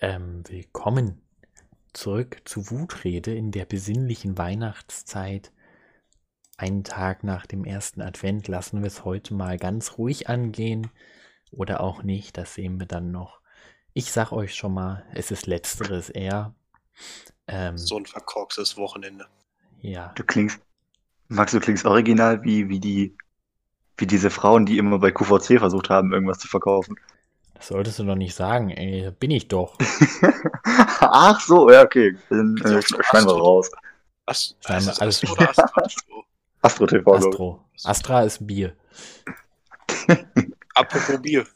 Ähm, willkommen zurück zu Wutrede in der besinnlichen Weihnachtszeit. Einen Tag nach dem ersten Advent lassen wir es heute mal ganz ruhig angehen. Oder auch nicht, das sehen wir dann noch. Ich sag euch schon mal, es ist letzteres eher. Ähm, so ein verkorkstes Wochenende. Ja. Du klingst, Max, du klingst original wie, wie die, wie diese Frauen, die immer bei QVC versucht haben, irgendwas zu verkaufen. Das solltest du doch nicht sagen, ey. Bin ich doch. Ach so, ja, okay. Dann äh, schneiden wir raus. Ast Astro, alles oder Astro? Astro TV. Astro. Astra ist Bier. Apropos Bier.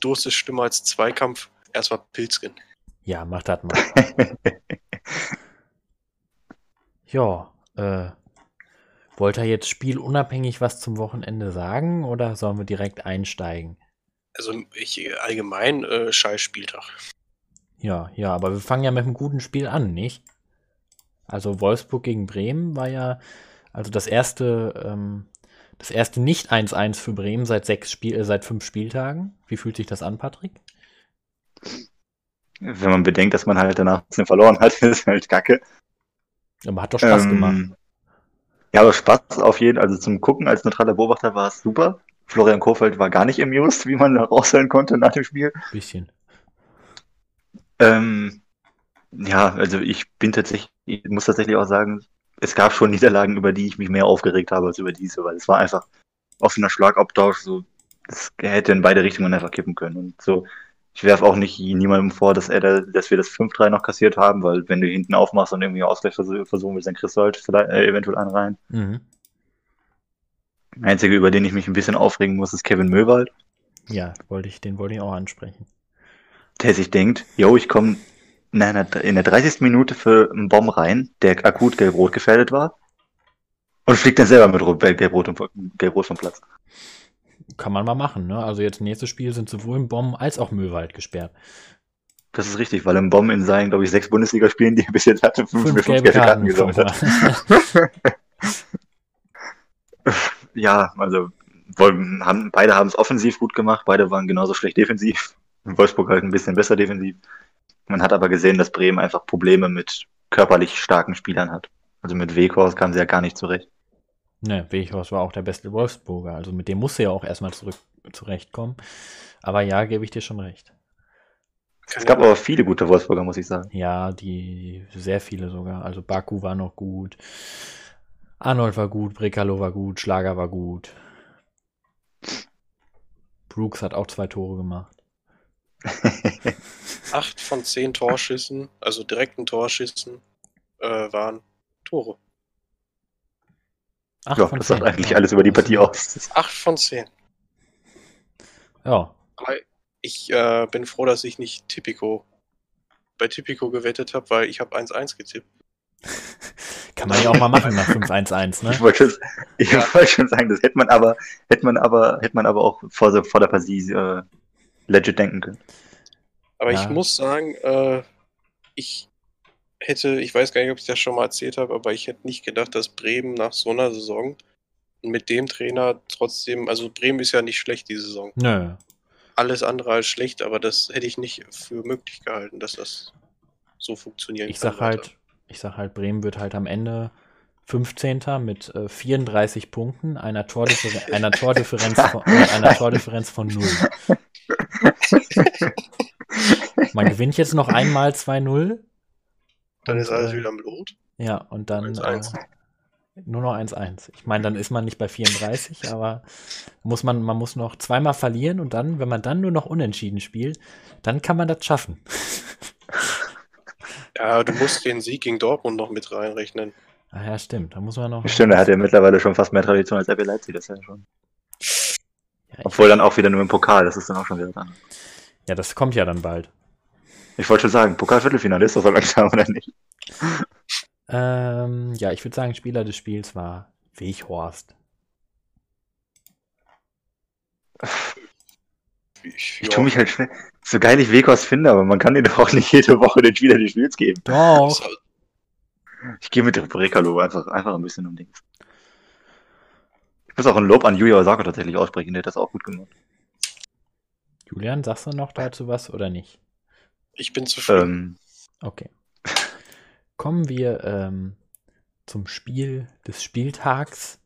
Durst ist schlimmer als Zweikampf. Erstmal Pilzkin. Ja, mach das mal. ja, äh. Wollt ihr jetzt spielunabhängig was zum Wochenende sagen oder sollen wir direkt einsteigen? Also ich allgemein äh, scheiß Spieltag. Ja, ja, aber wir fangen ja mit einem guten Spiel an, nicht? Also Wolfsburg gegen Bremen war ja, also das erste, ähm, das erste nicht 1-1 für Bremen seit sechs Spiel, äh, seit fünf Spieltagen. Wie fühlt sich das an, Patrick? Wenn man bedenkt, dass man halt danach verloren hat, ist halt kacke. Aber hat doch Spaß ähm, gemacht. Ja, aber Spaß auf jeden Fall. Also zum Gucken als neutraler Beobachter war es super. Florian Kofeld war gar nicht amused, wie man raushören konnte nach dem Spiel. Bisschen. Ähm, ja, also ich bin tatsächlich, ich muss tatsächlich auch sagen, es gab schon Niederlagen, über die ich mich mehr aufgeregt habe als über diese, weil es war einfach offener Schlagabtausch, so, das hätte in beide Richtungen einfach kippen können. Und so, ich werfe auch nicht niemandem vor, dass er da, dass wir das 5-3 noch kassiert haben, weil wenn du hinten aufmachst und irgendwie Ausgleich versuchen willst, dann kriegst du halt vielleicht, äh, eventuell einen rein. Mhm. Einzige, über den ich mich ein bisschen aufregen muss, ist Kevin Möwald. Ja, wollte ich, den wollte ich auch ansprechen. Der sich denkt, yo, ich komme in, in der 30. Minute für einen Bomb rein, der akut gelb-rot gefährdet war. Und fliegt dann selber mit gelb-rot gelb vom Platz. Kann man mal machen, ne? Also jetzt nächstes Spiel sind sowohl im Bomb als auch Möwald gesperrt. Das ist richtig, weil im Bomb in seinen, glaube ich, sechs Bundesligaspielen, die er bis jetzt hatte, fünf, fünf gelbe Karten, Karten gesammelt hat. ja, also haben, beide haben es offensiv gut gemacht, beide waren genauso schlecht defensiv. Wolfsburg halt ein bisschen besser defensiv. Man hat aber gesehen, dass Bremen einfach Probleme mit körperlich starken Spielern hat. Also mit Weghorst kam sie ja gar nicht zurecht. Ne, Weghorst war auch der beste Wolfsburger. Also mit dem musste ja auch erstmal zurück zurechtkommen. Aber ja, gebe ich dir schon recht. Es gab aber viele gute Wolfsburger, muss ich sagen. Ja, die sehr viele sogar. Also Baku war noch gut. Arnold war gut, Brekalo war gut, Schlager war gut. Brooks hat auch zwei Tore gemacht. Acht von zehn Torschüssen, also direkten Torschüssen, äh, waren Tore. Acht ja, das sagt eigentlich alles über die Partie aus. Acht von zehn. Ja. Aber ich äh, bin froh, dass ich nicht Tipico bei Tipico gewettet habe, weil ich habe 1-1 getippt. Kann man ja auch mal machen nach 5-1-1, ne? Ich wollte schon, ja. wollt schon sagen, das hätte man aber, hätte man aber, hätte man aber auch vor, vor der Partie äh, legit denken können. Aber ja. ich muss sagen, äh, ich hätte, ich weiß gar nicht, ob ich das schon mal erzählt habe, aber ich hätte nicht gedacht, dass Bremen nach so einer Saison mit dem Trainer trotzdem, also Bremen ist ja nicht schlecht diese Saison. Nö. Alles andere als schlecht, aber das hätte ich nicht für möglich gehalten, dass das so funktionieren ich kann. Sag halt, ich sag halt, Bremen wird halt am Ende 15. mit äh, 34 Punkten, einer, Tordiffer einer, Tordifferenz von, äh, einer Tordifferenz von 0. Man gewinnt jetzt noch einmal 2-0. Dann ist alles äh, wieder im Lot. Ja, und dann 1 -1. Äh, nur noch 1-1. Ich meine, dann ist man nicht bei 34, aber muss man, man muss noch zweimal verlieren und dann, wenn man dann nur noch unentschieden spielt, dann kann man das schaffen. Ja, du musst den Sieg gegen Dortmund noch mit reinrechnen. Ah ja, stimmt. Da muss man noch. Stimmt, er hat ja mittlerweile schon fast mehr Tradition als RB Leipzig, das ist ja schon. Ja, Obwohl dann auch wieder nur im Pokal, das ist dann auch schon wieder dran. Ja, das kommt ja dann bald. Ich wollte schon sagen, Pokal-Viertelfinale ist das so langsam oder nicht? Ähm, ja, ich würde sagen, Spieler des Spiels war Weghorst. Ich, ich tue mich halt schnell. So geil ich Weghorst finde, aber man kann dir doch auch nicht jede Woche den Spieler des Spiels geben. Doch. Ich gehe mit Brekalo einfach, einfach ein bisschen um Dings. Ich muss auch ein Lob an Julia Osako tatsächlich aussprechen, der hat das auch gut gemacht. Julian, sagst du noch dazu was oder nicht? Ich bin zufrieden. Ähm, Okay. Kommen wir ähm, zum Spiel des Spieltags.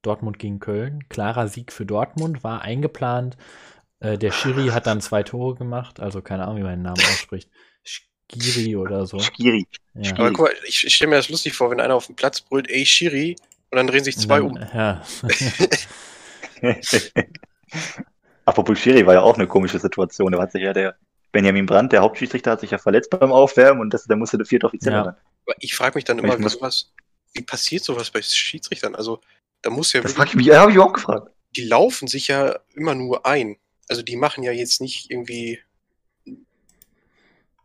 Dortmund gegen Köln. Klarer Sieg für Dortmund war eingeplant. Äh, der Schiri hat dann zwei Tore gemacht. Also keine Ahnung, wie man den Namen ausspricht. Skiri oder so. Skiri. Ja. Aber guck mal, ich, ich stelle mir das lustig vor, wenn einer auf dem Platz brüllt, ey Shiri, und dann drehen sich zwei Und um. dann, Ja. Apropos Schiri war ja auch eine komische Situation. Da hat sich ja der Benjamin Brandt, der Hauptschiedsrichter, hat sich ja verletzt beim Aufwärmen und das, da musste der vierte Offizielle Ja. ran. Ich frage mich dann immer, wie, muss- sowas, wie passiert sowas bei Schiedsrichtern? Also, da muss ja Das frag ich mich, habe ich auch gefragt. die laufen sich ja immer nur ein. Also, die machen ja jetzt nicht irgendwie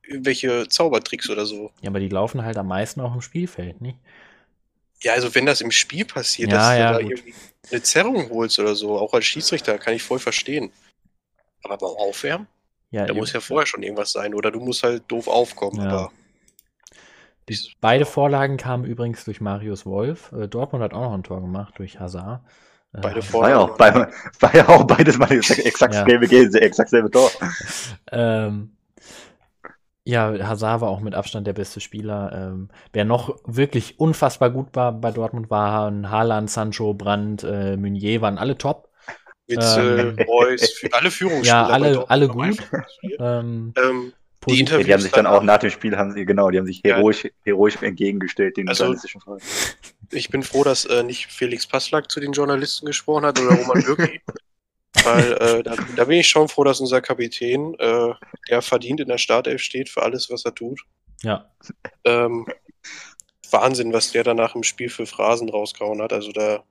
irgendwelche Zaubertricks oder so. ja, aber die laufen halt am meisten auch im Spielfeld, nicht? Ja, also wenn das im Spiel passiert, Ja, dass ja, du da gut. irgendwie eine Zerrung holst oder so, auch als Schiedsrichter, kann ich voll verstehen. Aber beim Aufwärmen, Ja, da muss ja vorher schon irgendwas sein oder du musst halt doof aufkommen. Ja. Aber Die, beide Vorlagen kamen übrigens durch Marius Wolf. Äh, Dortmund hat auch noch ein Tor gemacht durch Hazard. Beide Hazard- War ja auch, bei, war ja auch beides mal das exakt Ja. selbe, Ge- exakt selbe Tor. Ähm, ja, Hazard war auch mit Abstand der beste Spieler. Ähm, wer noch wirklich unfassbar gut war bei Dortmund waren Haaland, Sancho, Brandt, äh, Meunier, waren alle top. Witzel, Ähm. Reus, alle Führungsspieler. Ja, alle- alle gut. Ähm, Ähm, Die Interviews Ja, die haben sich dann dann auch nach dem Spiel, haben sie, genau, die haben sich Ja. heroisch, heroisch entgegengestellt, den Also- journalistischen Fragen. ich bin froh, dass äh, nicht Felix Passlack zu den Journalisten gesprochen hat oder Roman Bürki. Weil äh, da, da bin ich schon froh, dass unser Kapitän, äh, der verdient in der Startelf steht für alles, was er tut. ja, Ähm, Wahnsinn, was der danach im Spiel für Phrasen rausgehauen hat. Also da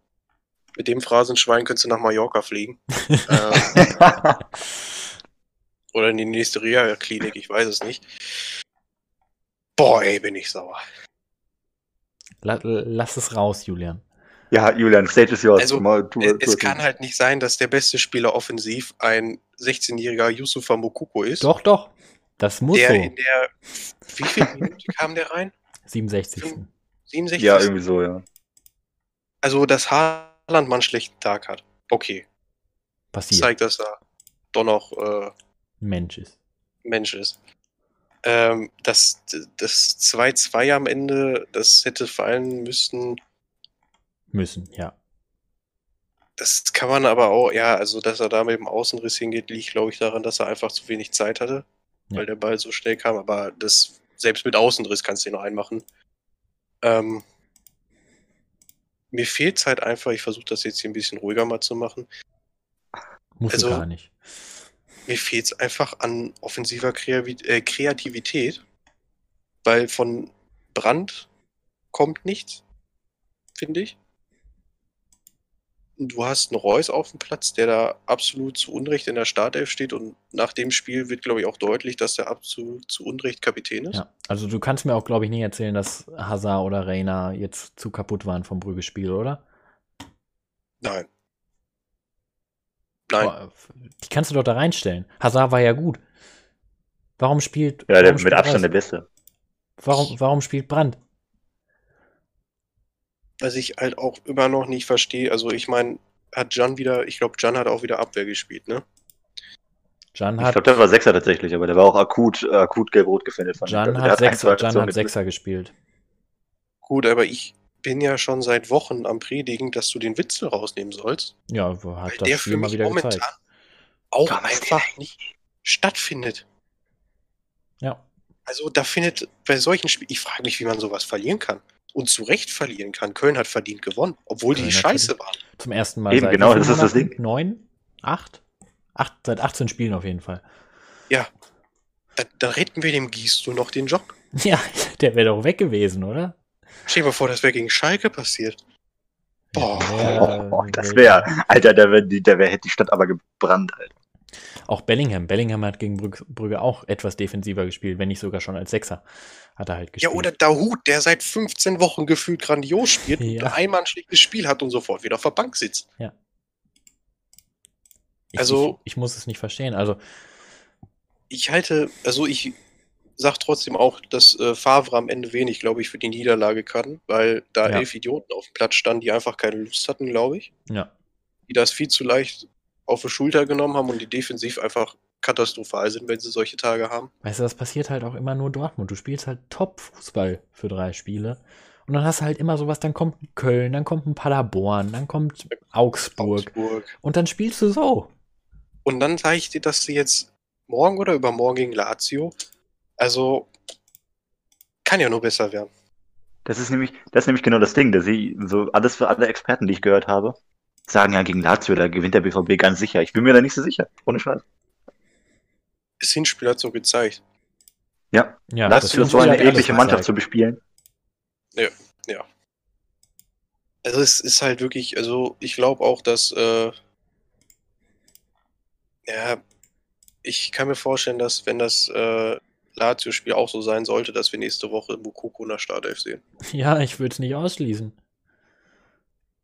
mit dem Phrasenschwein könntest du nach Mallorca fliegen. äh, oder in die nächste Reha-Klinik, ich weiß es nicht. Boah, ey, bin ich sauer. la, lass es raus, Julian. ja, Julian, Stage is yours. Also, Mal, tu, Es, tu. kann halt nicht sein, dass der beste Spieler offensiv ein 16-jähriger Yusufa Mokuko ist. Doch, doch. Das muss der so. in der. Wie viel Minute kam der rein? 67. 67? Ja, irgendwie so, ja. Also, dass Haaland mal einen schlechten Tag hat. Okay. Passiert. Zeigt, dass er doch noch äh, Mensch ist. Mensch ist. Ähm, das das 2-2 am Ende, das hätte fallen müssen. Müssen, ja. Das kann man aber auch, ja, also dass er da mit dem Außenriss hingeht, liegt, glaube ich, daran, dass er einfach zu wenig Zeit hatte, Ja. weil der Ball so schnell kam. Aber das, selbst mit Außenriss kannst du ihn noch einmachen. Ähm, mir fehlt halt einfach, ich versuche das jetzt hier ein bisschen ruhiger mal zu machen. Muss Also- gar nicht. Mir fehlt es einfach an offensiver äh, Kreativität, weil von Brand kommt nichts, finde ich. Du hast einen Reus auf dem Platz, der da absolut zu Unrecht in der Startelf steht und nach dem Spiel wird, glaube ich, auch deutlich, dass der absolut zu Unrecht Kapitän ist. Ja. Also du kannst mir auch, glaube ich, nicht erzählen, dass Hazard oder Reina jetzt zu kaputt waren vom Brügge-Spiel, oder? Nein. Nein. Boah, Die kannst du doch da reinstellen. Hazard war ja gut. Warum spielt. Ja, der warum mit Abstand der Reus? Beste. Warum, warum spielt Brandt? Was ich halt auch immer noch nicht verstehe, also ich meine, hat Jan wieder, ich glaube, Jan hat auch wieder Abwehr gespielt, ne? Jan Ich hat, glaube, der war Sechser tatsächlich, aber der war auch akut, äh, akut gelb-rot ich. Jan Also der hat, Sechser, Jan hat Sechser gespielt. Gut, aber ich bin ja schon seit Wochen am Predigen, dass du den Witzel rausnehmen sollst. Ja, hat Weil das der Spiel für mal mich wieder momentan gezeigt. auch Kann man einfach nicht stattfindet. Ja. Also da findet bei solchen Spielen, ich frage mich, wie man sowas verlieren kann. Und zu Recht verlieren kann. Köln hat verdient gewonnen, obwohl Köln die scheiße waren. Zum ersten Mal Eben, seit genau, das ist das? Ding. Neun? Acht? Acht? Seit 18 Spielen auf jeden Fall. Da, da retten wir dem Gießt noch den Job. Ja, der wäre doch weg gewesen, oder? Stell dir mal vor, das wäre gegen Schalke passiert. Boah. Ja, Oh, das wär- wäre, Alter, da wär, die- da wär, hätte die Stadt aber gebrannt, Alter. Auch Bellingham. Bellingham hat gegen Brügge, Brügge auch etwas defensiver gespielt, wenn nicht sogar schon als Sechser. Hat er halt Ja, gespielt. oder Dahut, der seit 15 Wochen gefühlt grandios spielt Ja. und einmal ein schlechtes Spiel hat und sofort wieder auf der Bank sitzt. ich, also- ich, ich muss es nicht verstehen. Also, Ich halte, also ich sag trotzdem auch, dass äh, Favre am Ende wenig, glaube ich, für die Niederlage kann, weil da Ja. elf Idioten auf dem Platz standen, die einfach keine Lust hatten, glaube ich. ja. Die das viel zu leicht auf die Schulter genommen haben und die defensiv einfach katastrophal sind, wenn sie solche Tage haben. Weißt du, das passiert halt auch immer nur Dortmund. Du spielst halt Top-Fußball für drei Spiele. Und dann hast du halt immer sowas, dann kommt ein Köln, dann kommt ein Paderborn, dann kommt Augsburg. Augsburg. Und dann spielst du so. Und dann sage ich dir, dass du jetzt morgen oder übermorgen gegen Lazio, also kann ja nur besser werden. Das ist nämlich, das ist nämlich genau das Ding, dass ich so alles für alle Experten, die ich gehört habe, sagen ja gegen Lazio, da gewinnt der BVB ganz sicher. Ich bin mir da nicht so sicher, ohne Scheiß. Das Hinspiel hat so gezeigt. Ja, ja Lazio ist so eine ähnliche Mannschaft zu bespielen. Ja, ja. Also es ist halt wirklich, also ich glaube auch, dass äh, ja, ich kann mir vorstellen, dass wenn das äh, Lazio-Spiel auch so sein sollte, dass wir nächste Woche Mukoko in der Startelf sehen. Ja, ich würde es nicht ausschließen.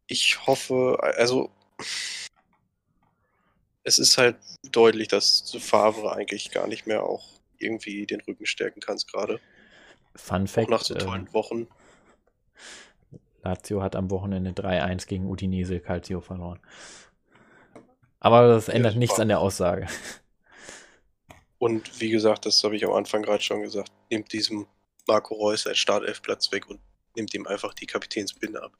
Ich hoffe, also es ist halt deutlich, dass Favre eigentlich gar nicht mehr auch irgendwie den Rücken stärken kannst gerade. Fun Fact. Auch nach so tollen äh, Wochen. Lazio hat am Wochenende 3-1 gegen Udinese Calcio verloren. Aber das ändert ja, nichts an der Aussage. Und wie gesagt, das habe ich am Anfang gerade schon gesagt, nimmt diesem Marco Reus einen Startelfplatz weg und nimmt ihm einfach die Kapitänsbinde ab.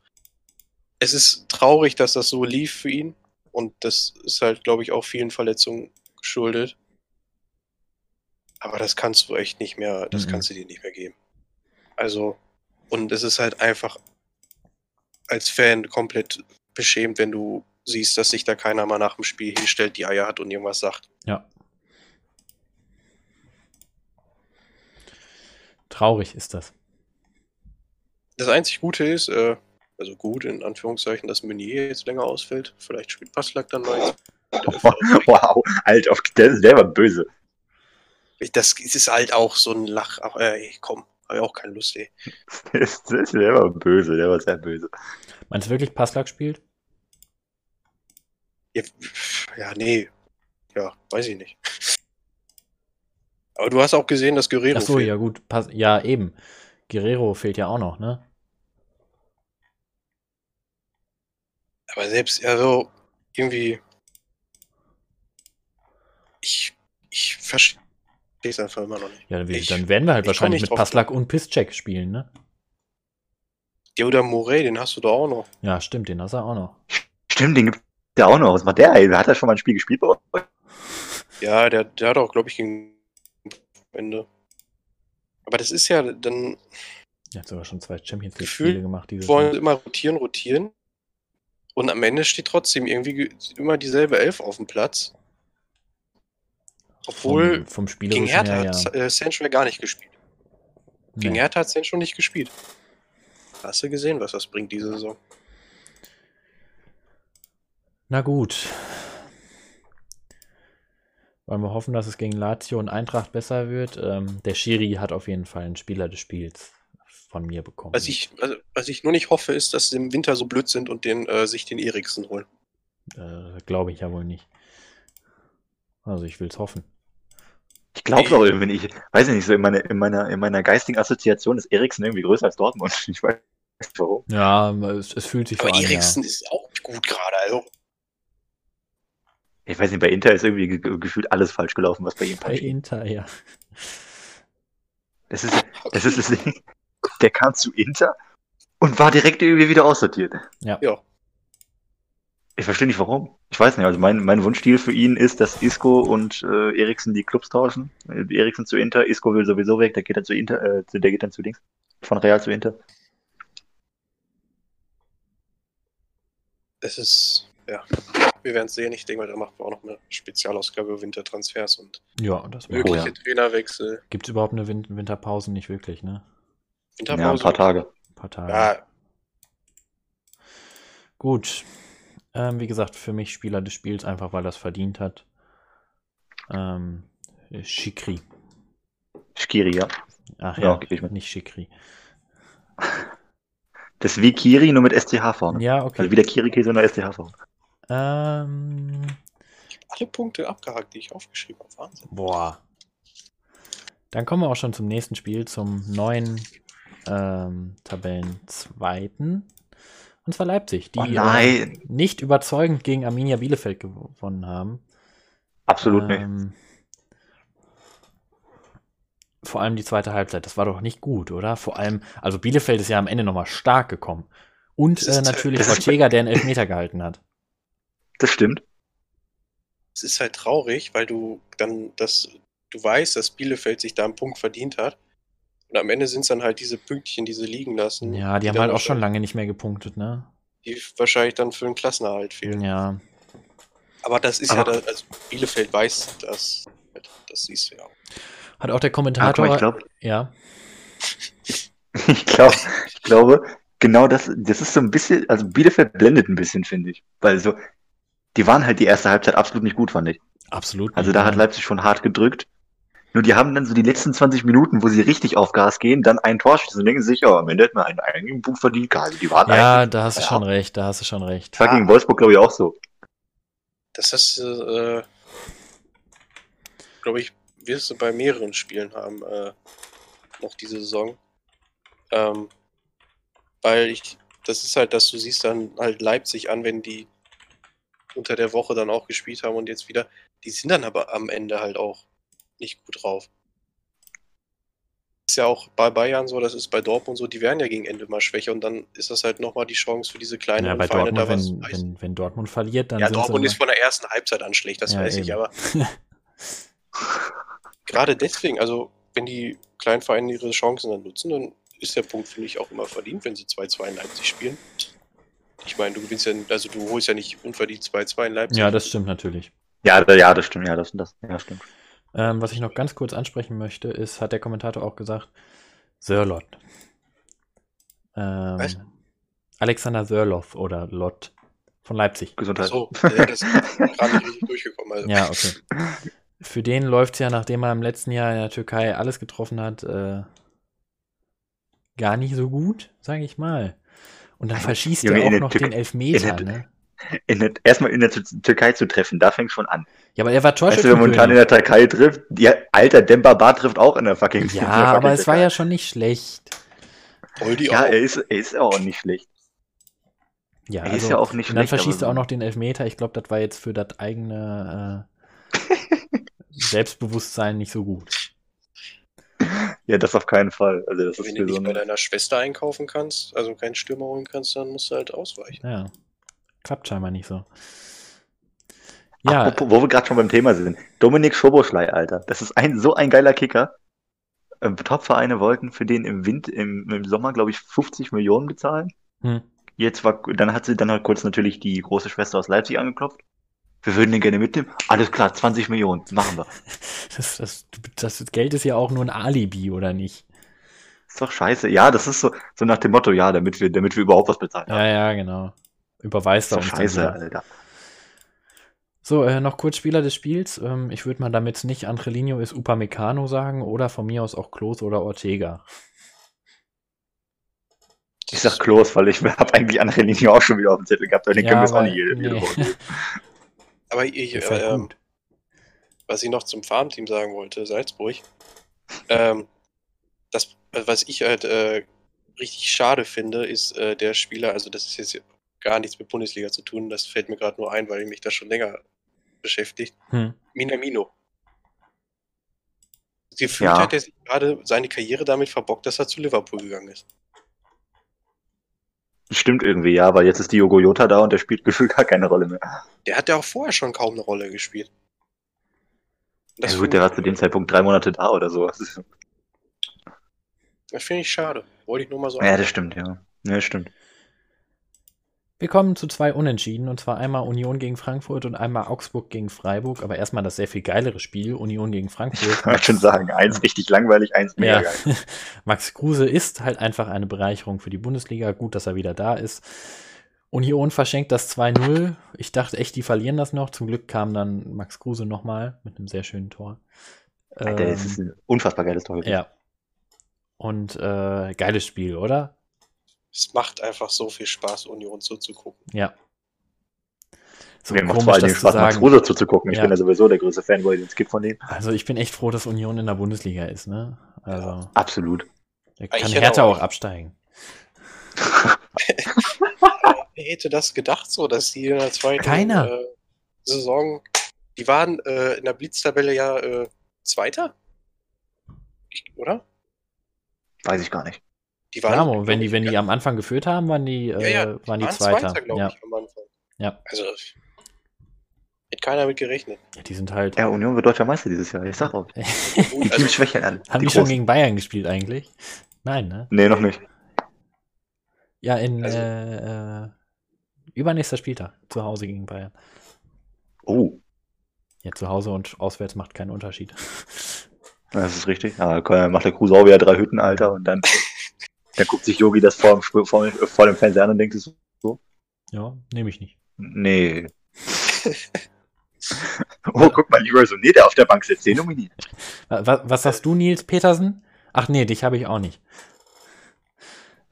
Es ist traurig, dass das so lief für ihn. Und das ist halt, glaube ich, auch vielen Verletzungen geschuldet. Aber das kannst du echt nicht mehr, das mhm. kannst du dir nicht mehr geben. Also, und es ist halt einfach als Fan komplett beschämt, wenn du siehst, dass sich da keiner mal nach dem Spiel hinstellt, die Eier hat und irgendwas sagt. Ja. Traurig ist das. Das einzig Gute ist, äh, also gut in Anführungszeichen, dass Meunier jetzt länger ausfällt. Vielleicht spielt Passlack dann mal. wow, Alter, der, der war böse. Das ist halt auch so ein Lach. Ach, ey, komm, habe ich auch keine Lust, ey. der war böse, der war sehr böse. Meinst du wirklich, Passlack spielt? Ja, ja, nee. Ja, weiß ich nicht. Aber du hast auch gesehen, dass Guerrero. Ach so, fehlt. ja, gut. Pass ja, eben. Guerrero fehlt ja auch noch, ne? Aber selbst, also, irgendwie. Ich, ich verstehe es einfach immer noch nicht. Ja, dann, ich, dann werden wir halt wahrscheinlich mit Passlack und Pisscheck spielen, ne? Ja, oder Morey, den hast du da auch noch. Ja, stimmt, den hast du auch noch. Stimmt, den gibt der auch noch. Was macht der? Ey? Hat er schon mal ein Spiel gespielt bei euch? Ja, der, der hat auch, glaube ich, gegen Ende. Aber das ist ja dann. Er hat sogar schon zwei Champions League-Spiele gemacht. Diese wollen Jahr. immer rotieren, rotieren. Und am Ende steht trotzdem irgendwie immer dieselbe Elf auf dem Platz. Obwohl vom, vom Spiel gegen Hertha her, ja. hat äh, Sancho ja gar nicht gespielt. Nee. Gegen Hertha hat Sancho nicht gespielt. Hast du gesehen, was das bringt diese Saison? Na gut. Wollen wir hoffen, dass es gegen Lazio und Eintracht besser wird. Ähm, der Schiri hat auf jeden Fall einen Spieler des Spiels von mir bekommen. Was ich, also, was ich nur nicht hoffe, ist, dass sie im Winter so blöd sind und den, äh, sich den Eriksen holen. Äh, Glaube ich ja wohl nicht. Also ich will es hoffen. Ich glaube auch irgendwie nicht. Weiß ich nicht, so in, meine, in, meiner, in meiner geistigen Assoziation ist Eriksen irgendwie größer als Dortmund. Ich weiß nicht warum. Ja, es, es fühlt sich Aber so an. Eriksen ja. ist auch gut gerade. Also ich weiß nicht, bei Inter ist irgendwie ge gefühlt alles falsch gelaufen, was bei ihm passiert. Bei Inter, ja. Das ist, das ist das Ding. Der kam zu Inter und war direkt irgendwie wieder aussortiert. Ja. ja. Ich verstehe nicht warum. Ich weiß nicht. Also mein, mein Wunschstil für ihn ist, dass Isco und äh, Eriksen die Clubs tauschen. Äh, Eriksen zu Inter, Isco will sowieso weg, der geht dann zu Inter, äh, der geht dann zu links. Von Real zu Inter. Es ist, ja wir werden es sehen. Ich denke mal, da machen wir auch noch eine Spezialausgabe Wintertransfers und ja, das mögliche ja. Trainerwechsel. Gibt es überhaupt eine Win Winterpause? Nicht wirklich, ne? Winterpause? Ja, ein paar Tage. Ein paar Tage. Ja. Gut. Ähm, wie gesagt, für mich Spieler des Spiels, einfach weil das verdient hat. Ähm, Shikri. Shikiri, ja. Ach ja, ja nicht Shikri. Das ist wie Kiri, nur mit STH vorne. Ja, okay. Also wie der Kiri-Käse, nur STH vorne. Ähm, alle Punkte abgehakt, die ich aufgeschrieben habe. Wahnsinn. Boah. Dann kommen wir auch schon zum nächsten Spiel, zum neuen ähm, Tabellenzweiten. Und zwar Leipzig, die oh äh, nicht überzeugend gegen Arminia Bielefeld gewonnen haben. Absolut ähm, nicht. vor allem die zweite Halbzeit, das war doch nicht gut, oder? Vor allem, also Bielefeld ist ja am Ende nochmal stark gekommen. Und äh, natürlich Ortega, der einen Elfmeter gehalten hat. Das stimmt. Es ist halt traurig, weil du dann das, du weißt, dass Bielefeld sich da einen Punkt verdient hat. Und am Ende sind es dann halt diese Pünktchen, die sie liegen lassen. Ja, die, die haben halt auch schon lange nicht mehr gepunktet, ne? Die wahrscheinlich dann für den Klassenerhalt fehlen. Ja. Aber das ist Aber ja, das, also Bielefeld weiß das. Das siehst du ja auch. Hat auch der Kommentator. Ja, ich glaub, ja. ich, glaub, ich glaube, genau das, das ist so ein bisschen, also Bielefeld blendet ein bisschen, finde ich. Weil so, die waren halt die erste Halbzeit absolut nicht gut, fand ich. Absolut. Also da hat Leipzig schon hart gedrückt. Nur die haben dann so die letzten 20 Minuten, wo sie richtig auf Gas gehen, dann ein Tor schießen und denken sich, ja, am Ende hat man einen eigenen Buch verdient. Also die waren ja, da hast du ja. schon recht, da hast du schon recht. Das war gegen Wolfsburg, glaube ich, auch so. Das ist, äh, glaube ich, wirst du bei mehreren Spielen haben, äh, noch diese Saison. Ähm, weil ich, das ist halt, dass du siehst dann halt Leipzig an, wenn die unter der Woche dann auch gespielt haben und jetzt wieder, die sind dann aber am Ende halt auch nicht gut drauf. Ist ja auch bei Bayern so, das ist bei Dortmund so, die werden ja gegen Ende mal schwächer und dann ist das halt nochmal die Chance für diese kleinen ja, bei Vereine Dortmund, da was wenn, wenn, wenn, Dortmund verliert, dann. Ja, Dortmund ist von der ersten Halbzeit an schlecht, das ja, weiß eben. ich, aber. gerade deswegen, also wenn die kleinen Vereine ihre Chancen dann nutzen, dann ist der Punkt, finde ich, auch immer verdient, wenn sie 2-2 in Leipzig spielen. Ich meine, du gewinnst ja, also du holst ja nicht unverdient 2-2 in Leipzig. Ja, das stimmt natürlich. Ja, ja, das stimmt, ja, das, das ja, stimmt. Ähm, was ich noch ganz kurz ansprechen möchte, ist, hat der Kommentator auch gesagt, Sörlot. Ähm, Was? Alexander Sörloff oder Lott von Leipzig. Gesundheit. So, der ist gerade nicht richtig durchgekommen. Also. Ja, okay. Für den läuft es ja, nachdem er im letzten Jahr in der Türkei alles getroffen hat, äh, gar nicht so gut, sage ich mal. Und dann verschießt er auch noch Tür den Elfmeter, in ne? In der, erstmal in der Türkei zu treffen, da fängt schon an. Ja, aber er war Torschützenkönig. Weißt du, wenn momentan in der Türkei trifft, ja, alter Demba trifft auch in der fucking Ja, der fucking aber es war ja schon nicht schlecht. ja, er ist, er ist auch nicht schlecht. Ja, er also, ist ja auch nicht schlecht. Und dann verschießt er auch noch den Elfmeter. Ich glaube, das war jetzt für das eigene äh, Selbstbewusstsein nicht so gut. Ja, das auf keinen Fall. Also das Wenn ist du nicht so bei deiner Schwester einkaufen kannst, also keinen Stürmer holen kannst, dann musst du halt ausweichen. Ja. Klappt scheinbar nicht so. Ja. Apropos, wo wir gerade schon beim Thema sind. Dominik Schoboschlei, Alter. Das ist ein so ein geiler Kicker. Ähm, Top-Vereine wollten für den im Wind, im, im Sommer, glaube ich, 50 Millionen bezahlen. Hm. Jetzt war, dann hat sie dann halt kurz natürlich die große Schwester aus Leipzig angeklopft. Wir würden den gerne mitnehmen. Alles klar, 20 Millionen, machen wir. Das, das, das Geld ist ja auch nur ein Alibi, oder nicht? Ist doch scheiße. Ja, das ist so, so nach dem Motto, ja, damit wir, damit wir überhaupt was bezahlen. Ja, ja, genau. Überweist er uns. Scheiße, Alter. So, äh, noch kurz Spieler des Spiels. Ähm, ich würde mal damit nicht Angelino ist Upamecano sagen oder von mir aus auch Klos oder Ortega. Ich sag Klos, weil ich habe eigentlich Angelino auch schon wieder auf dem Zettel gehabt, weil den ja, können wir es auch nicht jede, nee. Woche. Aber ich, äh, was ich noch zum Farmteam sagen wollte, Salzburg, ähm, das, was ich halt äh, richtig schade finde, ist äh, der Spieler, also das ist jetzt gar nichts mit Bundesliga zu tun, das fällt mir gerade nur ein, weil ich mich da schon länger beschäftigt. Hm. Minamino. Gefühlt ja. hat er sich gerade seine Karriere damit verbockt, dass er zu Liverpool gegangen ist. Stimmt irgendwie, ja, aber jetzt ist Diogo Jota da und der spielt gefühlt gar keine Rolle mehr. Der hat ja auch vorher schon kaum eine Rolle gespielt. Das ja, gut, der war zu dem Zeitpunkt drei Monate da oder so. Das finde ich schade. Wollte ich nur mal so. Ja, das stimmt, ja. Ja, das stimmt. Wir kommen zu zwei Unentschieden und zwar einmal Union gegen Frankfurt und einmal Augsburg gegen Freiburg. Aber erstmal das sehr viel geilere Spiel, Union gegen Frankfurt. Ich wollte schon sagen, eins richtig langweilig, eins mega ja. geil. Max Kruse ist halt einfach eine Bereicherung für die Bundesliga. Gut, dass er wieder da ist. Union verschenkt das 2-0. Ich dachte echt, die verlieren das noch. Zum Glück kam dann Max Kruse nochmal mit einem sehr schönen Tor. Alter, ähm, das ist ein unfassbar geiles Tor. Ja. Und äh, geiles Spiel, oder? Es macht einfach so viel Spaß, Union zuzugucken. Ja. So Mir macht vor allem Spaß, Max Rose zuzugucken. Ich ja. bin ja sowieso der größte Fanboy, den es gibt von dem. Also ich bin echt froh, dass Union in der Bundesliga ist, ne? Also. Ja. Absolut. Der kann Hertha auch, auch absteigen. Wer hätte das gedacht, so, dass die in der zweiten Keiner. Äh, Saison, die waren äh, in der Blitztabelle ja äh, Zweiter Oder? Weiß ich gar nicht. Die waren, ja, wenn die, wenn die am Anfang geführt haben, waren die, ja, ja, äh, waren die, waren Zweiter. Zweiter ja. ich, am Anfang. Ja. Also, hätte keiner mit gerechnet. Ja, die sind halt. Ja, Union wird deutscher Meister dieses Jahr, ich sag auch. die also, schwächeln an. Haben die, die schon gegen Bayern gespielt eigentlich? Nein, ne? Nee, noch nicht. Ja, in also, äh, äh, übernächster Spieltag zu Hause gegen Bayern. Oh. Ja, zu Hause und auswärts macht keinen Unterschied. Das ist richtig. Ja, macht der Kruse auch wieder drei Hütten, Alter, und dann, dann guckt sich Yogi das vor, vor, vor dem Fernseher an und denkt, es so. Ja, nehme ich nicht. Nee. oh, guck mal, Leroy Soné, der auf der Bank sitzt, den nominiert. Was, was sagst du, Nils Petersen? Ach nee, dich habe ich auch nicht.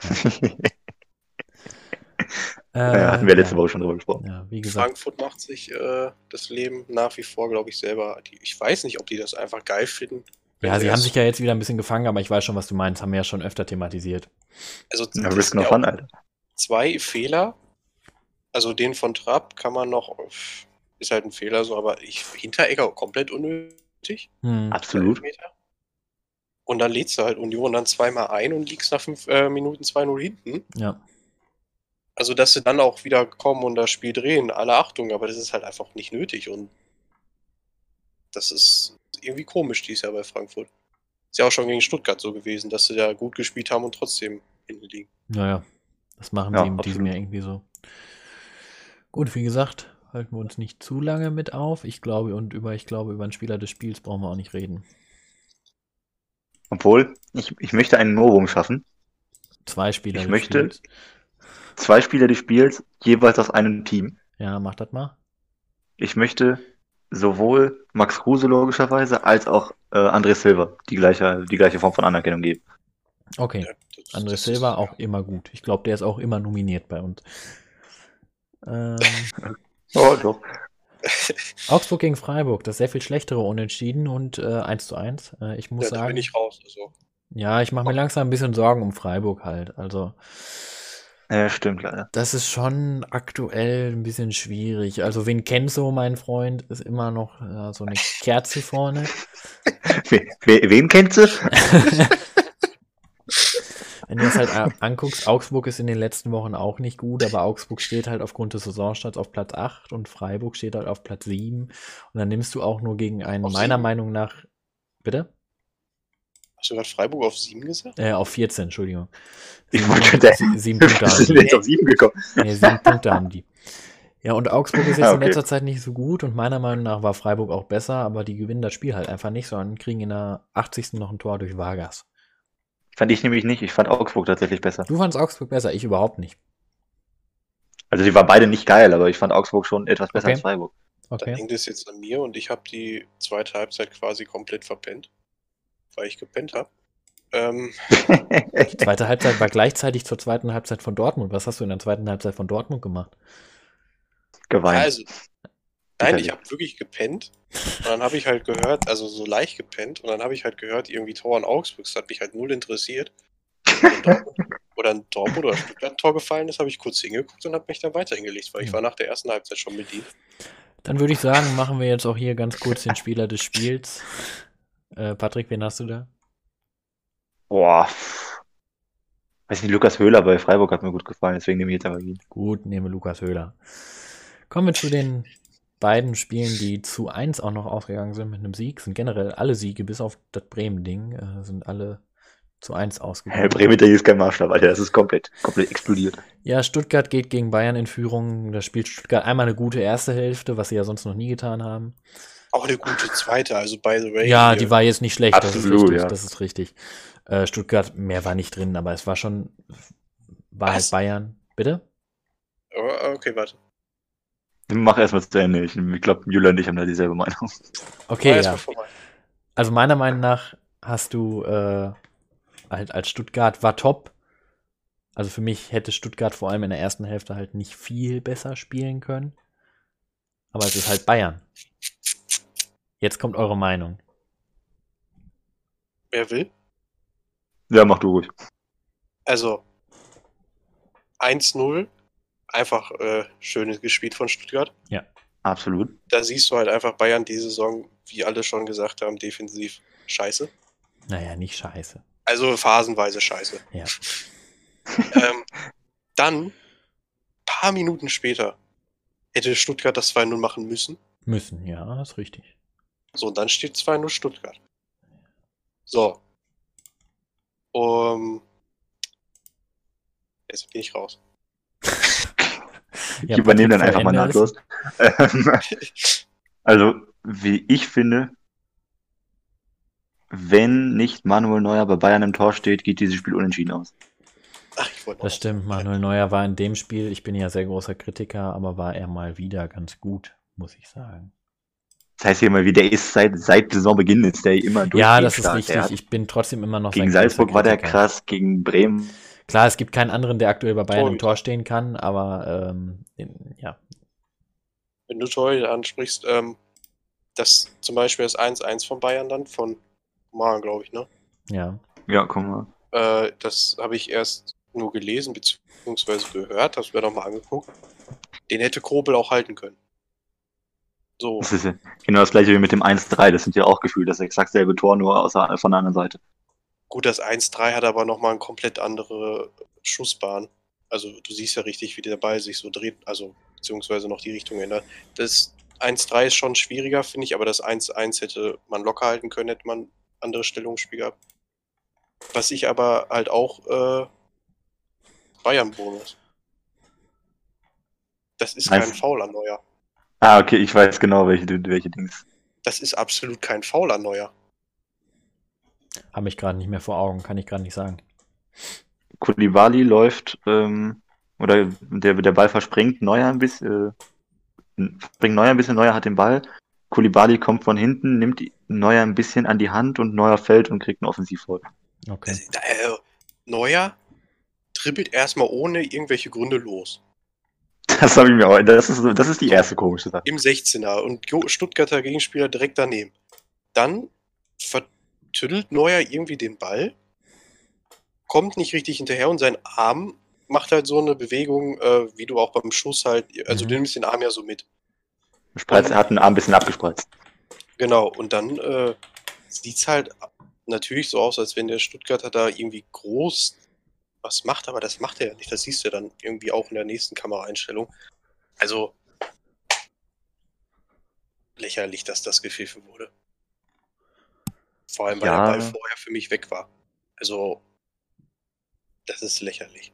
ja, hatten wir letzte ja. Woche schon drüber gesprochen. Ja, wie gesagt. Frankfurt macht sich äh, das Leben nach wie vor, glaube ich, selber. Ich weiß nicht, ob die das einfach geil finden. Ja, sie haben sich ja jetzt wieder ein bisschen gefangen, aber ich weiß schon, was du meinst. Haben wir ja schon öfter thematisiert. Also, ja, Risk noch an, Alter. Zwei Fehler. Also, den von Trapp kann man noch. Ist halt ein Fehler so, aber ich, Hinteregger komplett unnötig. Hm. Absolut. Und dann lädst du halt Union dann zweimal ein und liegst nach fünf äh, Minuten 2-0 hinten. Ja. Also, dass sie dann auch wieder kommen und das Spiel drehen, alle Achtung, aber das ist halt einfach nicht nötig und das ist irgendwie komisch dieses Jahr bei Frankfurt. Ist ja auch schon gegen Stuttgart so gewesen, dass sie da gut gespielt haben und trotzdem hinten liegen. Naja, das machen ja, die in diesem Jahr irgendwie so. Gut, wie gesagt, halten wir uns nicht zu lange mit auf. Ich glaube, und über, ich glaube, über einen Spieler des Spiels brauchen wir auch nicht reden. Obwohl, ich, ich möchte einen Novum schaffen. Zwei Spieler ich des möchte, Spiels zwei Spieler des Spiels, jeweils aus einem Team. Ja, mach das mal. Ich möchte sowohl Max Kruse logischerweise als auch äh, André Silva die gleiche, die gleiche Form von Anerkennung geben. Okay. Ja, André Silva auch immer gut. Ich glaube, der ist auch immer nominiert bei uns. Ähm, oh, doch. Augsburg gegen Freiburg, das sehr viel schlechtere Unentschieden und äh, 1 zu 1. Äh, ich muss ja, sagen. bin ich raus. Also. Ja, ich mache mir langsam ein bisschen Sorgen um Freiburg halt. Also ja, stimmt leider. Das ist schon aktuell ein bisschen schwierig. Also, so mein Freund? Ist immer noch ja, so eine Kerze vorne. wen, wen kennst du? Wenn du es halt anguckst, Augsburg ist in den letzten Wochen auch nicht gut, aber Augsburg steht halt aufgrund des Saisonstarts auf Platz 8 und Freiburg steht halt auf Platz 7. Und dann nimmst du auch nur gegen einen, auf meiner 7. Meinung nach. Bitte? Hast du gerade Freiburg auf 7 gesagt? Äh, auf 14, Entschuldigung. Ich wollte schon sieben Punkte haben. sind jetzt auf 7 gekommen. Nee, sieben Punkte haben die. Ja, und Augsburg ist jetzt ah, okay. in letzter Zeit nicht so gut und meiner Meinung nach war Freiburg auch besser, aber die gewinnen das Spiel halt einfach nicht, sondern kriegen in der 80. noch ein Tor durch Vargas. Fand ich nämlich nicht. Ich fand Augsburg tatsächlich besser. Du fandst Augsburg besser, ich überhaupt nicht. Also die waren beide nicht geil, aber ich fand Augsburg schon etwas besser okay. als Freiburg. Okay. Da hängt es jetzt an mir und ich habe die zweite Halbzeit quasi komplett verpennt weil ich gepennt habe. Ähm. Die zweite Halbzeit war gleichzeitig zur zweiten Halbzeit von Dortmund. Was hast du in der zweiten Halbzeit von Dortmund gemacht? Geweint. Also, nein, ich habe wirklich gepennt. Und dann habe ich halt gehört, also so leicht gepennt, und dann habe ich halt gehört, irgendwie Tor in Augsburg. Das hat mich halt null interessiert. oder ein Dortmund oder Stuttgart Tor gefallen ist, habe ich kurz hingeguckt und habe mich dann weiter hingelegt, weil ich war nach der ersten Halbzeit schon bedient. Dann würde ich sagen, machen wir jetzt auch hier ganz kurz den Spieler des Spiels. Äh, Patrick, wen hast du da? Boah. Weiß nicht, Lukas Höhler bei Freiburg hat mir gut gefallen, deswegen nehme ich jetzt aber ihn. Gut, nehme Lukas Höhler. Kommen wir zu den beiden Spielen, die zu 1 auch noch ausgegangen sind mit einem Sieg. Sind generell alle Siege, bis auf das Bremen-Ding, äh, sind alle zu 1 ausgegangen. Herr Bremen, der ist kein Maßstab, Alter. Das ist komplett, komplett explodiert. Ja, Stuttgart geht gegen Bayern in Führung. Da spielt Stuttgart einmal eine gute erste Hälfte, was sie ja sonst noch nie getan haben. Auch eine gute zweite, also by the way. Ja, die war jetzt nicht schlecht, Absolut, das ist richtig. Ja. Das ist richtig. Äh, Stuttgart, mehr war nicht drin, aber es war schon, war halt Was? halt Bayern. Bitte? Oh, okay, warte. Mach erstmal zu Ende. Ich, ich glaube, Julia und ich haben da dieselbe Meinung. Okay, ja. Also meiner Meinung nach hast du äh, halt als Stuttgart war top. Also für mich hätte Stuttgart vor allem in der ersten Hälfte halt nicht viel besser spielen können. Aber es ist halt Bayern. Jetzt kommt eure Meinung. Wer will? Ja, mach du ruhig. Also 1-0, einfach äh, schönes gespielt von Stuttgart. Ja. Absolut. Da siehst du halt einfach Bayern die Saison, wie alle schon gesagt haben, defensiv scheiße. Naja, nicht scheiße. Also phasenweise scheiße. Ja. ähm, dann, paar Minuten später, hätte Stuttgart das 2-0 machen müssen. Müssen, ja, das ist richtig. So, und dann steht 2-0 Stuttgart. So. Um, jetzt bin ich raus. ich ja, übernehme dann einfach mal nahtlos. also, wie ich finde, wenn nicht Manuel Neuer bei Bayern im Tor steht, geht dieses Spiel unentschieden aus. Ach, das stimmt, Manuel Neuer war in dem Spiel, ich bin ja sehr großer Kritiker, aber war er mal wieder ganz gut, muss ich sagen. Das heißt ja immer wie, der ist seit, seit Saisonbeginn ist der immer durch. Ja, das ist richtig. Ich bin trotzdem immer noch. Gegen Salzburg war der krass, gegen Bremen. Klar, es gibt keinen anderen, der aktuell bei Bayern Torhüter. im Tor stehen kann, aber ähm, in, ja. Wenn du Torhüter ansprichst, ähm, das zum Beispiel das 1-1 von Bayern dann, von Mal, glaube ich, ne? Ja. Ja, komm mal. Äh, das habe ich erst nur gelesen, beziehungsweise gehört, hast du mir nochmal angeguckt. Den hätte Kobel auch halten können. So. Das ist ja genau das gleiche wie mit dem 1-3. Das sind ja auch gefühlt das exakt selbe Tor, nur außer, von der anderen Seite. Gut, das 1-3 hat aber nochmal eine komplett andere Schussbahn. Also du siehst ja richtig, wie der Ball sich so dreht, also beziehungsweise noch die Richtung ändert. Das 1-3 ist schon schwieriger, finde ich, aber das 1-1 hätte man locker halten können, hätte man andere Stellungsspiel gehabt. Was ich aber halt auch äh, Bayern-Bonus. Das ist kein Foul an Neuer. Ah, okay, ich weiß genau, welche, welche Dings. Das ist absolut kein Foul an Neuer. Habe ich gerade nicht mehr vor Augen, kann ich gerade nicht sagen. Kulibali läuft, ähm, oder der, der Ball verspringt, Neuer ein bisschen, äh, springt Neuer ein bisschen, Neuer hat den Ball. Kulibali kommt von hinten, nimmt Neuer ein bisschen an die Hand und Neuer fällt und kriegt einen Offensivfoul. Okay. Äh, Neuer dribbelt erstmal ohne irgendwelche Gründe los. Das habe ich mir auch. Das ist, das ist die erste komische Sache. Im 16er und Stuttgarter Gegenspieler direkt daneben. Dann vertüttelt Neuer irgendwie den Ball, kommt nicht richtig hinterher und sein Arm macht halt so eine Bewegung, äh, wie du auch beim Schuss halt, also mhm. du nimmst den Arm ja so mit. Spreiz, er hat den Arm ein bisschen abgespreizt. Genau, und dann äh, sieht es halt natürlich so aus, als wenn der Stuttgarter da irgendwie groß was macht, aber das macht er ja nicht. Das siehst du dann irgendwie auch in der nächsten Kameraeinstellung. Also lächerlich, dass das gepfiffen wurde. Vor allem, weil ja. der Ball vorher für mich weg war. Also, das ist lächerlich.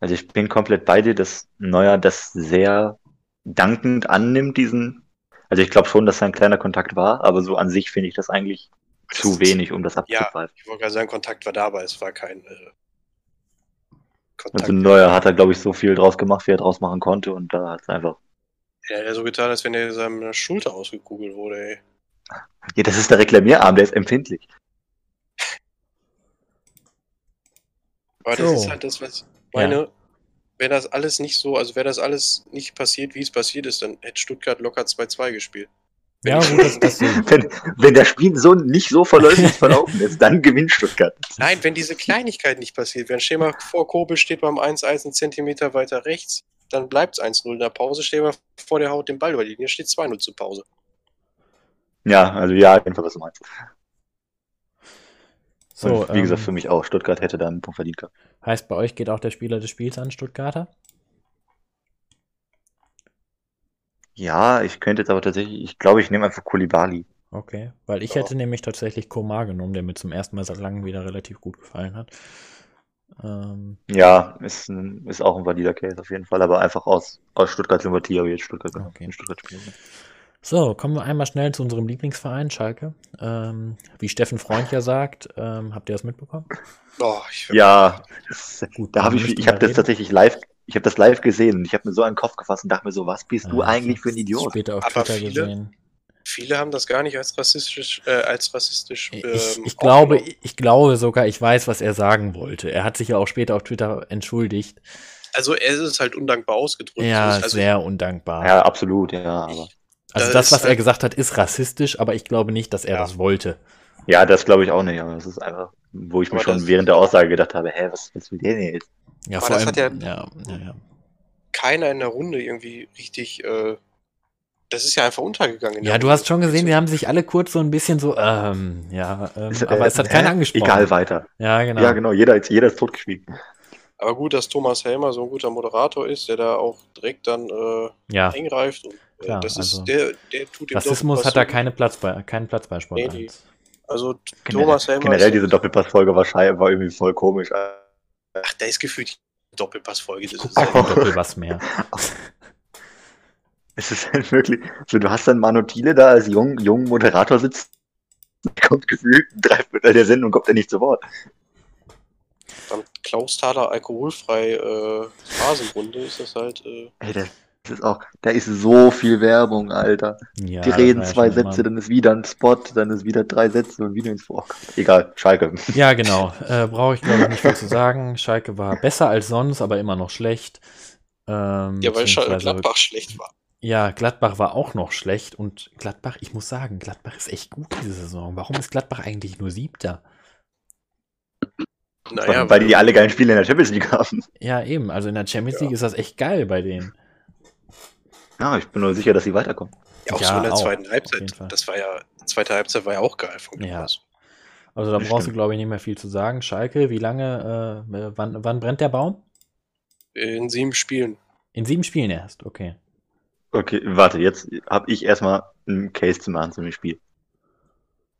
Also ich bin komplett bei dir, dass Neuer das sehr dankend annimmt, diesen. Also ich glaube schon, dass da ein kleiner Kontakt war, aber so an sich finde ich das eigentlich das zu wenig, um das abzugreifen. Ja, ich wollte gerade sagen, Kontakt war da, aber es war kein äh, Kontakt. Also Neuer hat er, glaube ich, so viel draus gemacht, wie er draus machen konnte und da hat es einfach. Ja, er hat so getan, als wenn er seine Schulter ausgekugelt wurde, ey. Ja, das ist der Reklamierarm, der ist empfindlich. Aber das so. ist halt das, was ich meine. Ja. Wenn das alles nicht so, also wäre das alles nicht passiert, wie es passiert ist, dann hätte Stuttgart locker 2-2 gespielt. Ja, gut, das, das wenn, wenn das Spiel so nicht so verläufig verlaufen ist, dann gewinnt Stuttgart. Nein, wenn diese Kleinigkeit nicht passiert, wenn mal vor, Kobel steht beim 1-1 einen Zentimeter weiter rechts, dann bleibt es 1-0 in der Pause, stell mal vor, der haut den Ball über die Linie, steht 2-0 zur Pause. Ja, also ja, auf jeden Fall, was du meinst. So, Und wie ähm, gesagt, für mich auch. Stuttgart hätte da einen Punkt verdient gehabt. Heißt, bei euch geht auch der Spieler des Spiels an Stuttgarter? Ja, ich könnte jetzt aber tatsächlich, ich glaube, ich nehme einfach Kulibali. Okay, weil ich ja. hätte nämlich tatsächlich Komar genommen, der mir zum ersten Mal seit langem wieder relativ gut gefallen hat. Ähm, ja, ist, ein, ist auch ein valider Case auf jeden Fall, aber einfach aus, aus Stuttgart Sympathie habe ich jetzt Stuttgart, okay. Stuttgart spielen. So, kommen wir einmal schnell zu unserem Lieblingsverein, Schalke. Ähm, wie Steffen Freund ja sagt, ähm, habt ihr das mitbekommen? Oh, ja, gut, da habe ich, ich habe das tatsächlich live, ich habe das live gesehen und ich habe mir so einen Kopf gefasst und dachte mir so, was bist ja, du eigentlich für ein Idiot? Später auf Aber Twitter viele, gesehen. Viele haben das gar nicht als rassistisch, äh, als rassistisch. Ähm, ich, ich glaube, ich glaube sogar, ich weiß, was er sagen wollte. Er hat sich ja auch später auf Twitter entschuldigt. Also er ist halt undankbar ausgedrückt. Ja, also, sehr undankbar. Ja, absolut, ja. Aber. Also das, was er halt gesagt hat, ist rassistisch, aber ich glaube nicht, dass er ja. das wollte. Ja, das glaube ich auch nicht. Aber das ist einfach, wo ich aber mir schon während der Aussage gedacht habe, hä, was, was will der denn jetzt? Ja, vor allem, ja, ja, ja, keiner in der Runde irgendwie richtig äh, das ist ja einfach untergegangen. Ja, du hast schon gesehen, die haben sich alle kurz so ein bisschen so, ähm, ja, ähm, ist, aber äh, es hat keiner angesprochen. Egal weiter. Ja, genau. Ja, genau, jeder, jeder ist totgeschwiegen. Aber gut, dass Thomas Helmer so ein guter Moderator ist, der da auch direkt dann äh, ja. eingreift. Und, äh, Klar, das also ist, der, der tut Rassismus hat da keine Platz bei, keinen Platz bei Sport Nee, die- 1. Also Generell, Thomas Helmer. generell diese Doppelpassfolge war, war irgendwie voll komisch. Ach, da ist gefühlt die Doppelpassfolge. Das Guck ist mal, ja, Doppel was mehr. Es ist halt wirklich, so du hast dann Manu Thiele da als jungen jung Moderator sitzen, kommt gefühlt drei Viertel der Sendung, kommt er nicht zu Wort. dann Klausthaler alkoholfrei äh, Phasenrunde ist das halt. Äh, Ey, das ist auch, da ist so viel Werbung, Alter. Ja, Die reden ja zwei Sätze, dann ist wieder ein Spot, dann ist wieder drei Sätze und wieder ins Vor. Egal, Schalke. Ja, genau. Äh, Brauche ich, glaube ich, nicht viel zu sagen. Schalke war besser als sonst, aber immer noch schlecht. Ähm, ja, weil Schal- beziehungsweise- Gladbach schlecht war. Ja, Gladbach war auch noch schlecht und Gladbach, ich muss sagen, Gladbach ist echt gut diese Saison. Warum ist Gladbach eigentlich nur Siebter? Naja, weil die alle geilen Spiele in der Champions League haben. Ja, eben. Also in der Champions Ja. League ist das echt geil bei denen. Ja, ich bin nur sicher, dass sie weiterkommen. ja, auch Ja, so in der auch, zweiten Halbzeit. Das war ja, zweite Halbzeit war ja auch geil von Ja. Also da Das brauchst du, glaube ich, nicht mehr viel zu sagen. Schalke, wie lange, äh, äh, wann, wann brennt der Baum? In sieben Spielen. In sieben Spielen erst, okay. Okay, warte, jetzt habe ich erstmal einen Case zu machen zu dem Spiel.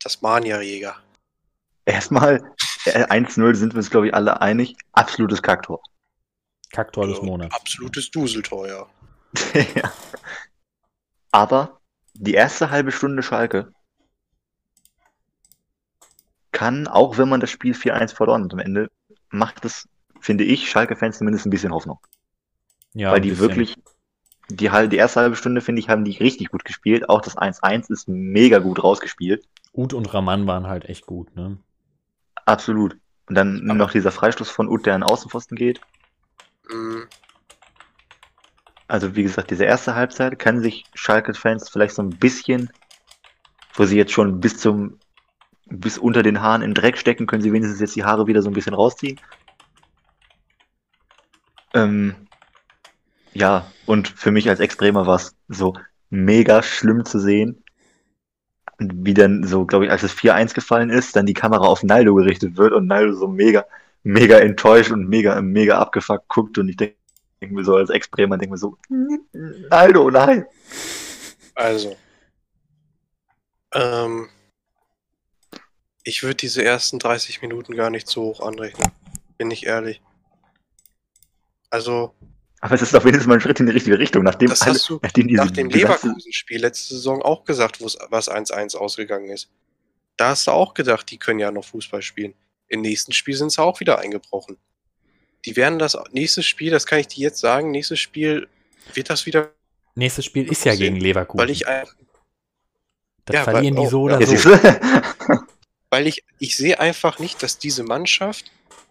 Das Mania-Jäger. Erstmal, äh, 1-0 sind wir uns, glaube ich, alle einig. Absolutes Kacktor. Kacktor des Monats. Absolutes Duseltor, ja. Ja. Aber die erste halbe Stunde Schalke kann, auch wenn man das Spiel 4-1 verloren hat am Ende, macht es, finde ich, Schalke-Fans zumindest ein bisschen Hoffnung. Ja, weil die bisschen. wirklich, die, die erste halbe Stunde, finde ich, haben die richtig gut gespielt. Auch das 1-1 ist mega gut rausgespielt. Ut und Raman waren halt echt gut, ne? Absolut. Und dann Aber- noch dieser Freistoß von Ut, der an Außenpfosten geht. Mhm. Also wie gesagt, diese erste Halbzeit kann sich Schalke-Fans vielleicht so ein bisschen, wo sie jetzt schon bis zum, bis unter den Haaren in Dreck stecken, können sie wenigstens jetzt die Haare wieder so ein bisschen rausziehen. Ähm, ja, und für mich als Extremer war es so mega schlimm zu sehen, wie dann so, glaube ich, als es 4-1 gefallen ist, dann die Kamera auf Naldo gerichtet wird und Naldo so mega, mega enttäuscht und mega, mega abgefuckt guckt und ich denke mir so als Ex-Bremer, denke mir so, Naldo, nein. Also. Ähm, ich würde diese ersten 30 Minuten gar nicht so hoch anrechnen. Bin ich ehrlich. Also, Aber es ist auf jeden Fall mal ein Schritt in die richtige Richtung, nachdem das alle, hast du nachdem nach dem Leverkusen-Spiel letzte Saison auch gesagt, was 1-1 ausgegangen ist. Da hast du auch gedacht, die können ja noch Fußball spielen. Im nächsten Spiel sind sie auch wieder eingebrochen. Die werden das nächste Spiel, das kann ich dir jetzt sagen, nächstes Spiel wird das wieder, Nächstes Spiel ist ja gegen Leverkusen. weil ich ein- das ja, verlieren weil- die so oh, oder ja, so. weil ich, ich sehe einfach nicht, dass diese Mannschaft,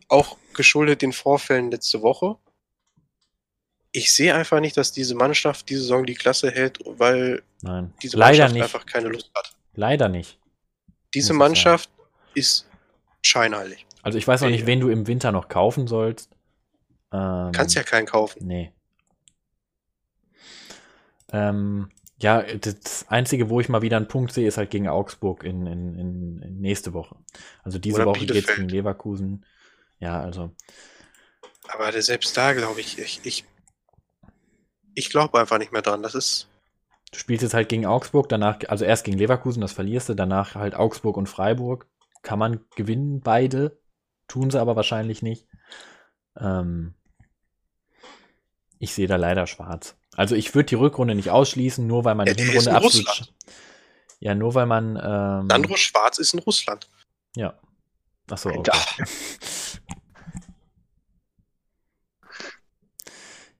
auch geschuldet den Vorfällen letzte Woche, ich sehe einfach nicht, dass diese Mannschaft diese Saison die Klasse hält, weil Nein, diese leider Mannschaft nicht. einfach keine Lust hat. Leider nicht. Diese Mannschaft ist scheinheilig. Also ich weiß noch nicht, wen du im Winter noch kaufen sollst. Ähm, Kannst ja keinen kaufen. Nee. Ähm, ja, das Einzige, wo ich mal wieder einen Punkt sehe, ist halt gegen Augsburg in, in, in, in nächste Woche. Also diese Oder Woche geht es gegen Leverkusen. Ja, also Aber selbst da glaube ich, ich, ich, ich glaube einfach nicht mehr dran. Das ist, du spielst jetzt halt gegen Augsburg, danach, also erst gegen Leverkusen, das verlierst du, danach halt Augsburg und Freiburg. Kann man gewinnen, beide. Tun sie aber wahrscheinlich nicht. Ähm, ich sehe da leider schwarz. Also ich würde die Rückrunde nicht ausschließen, nur weil man Ja, die Hinrunde in absolut. Russland. Ja, nur weil man. Ähm, Sandro Schwarz ist in Russland. Ja. Achso, okay.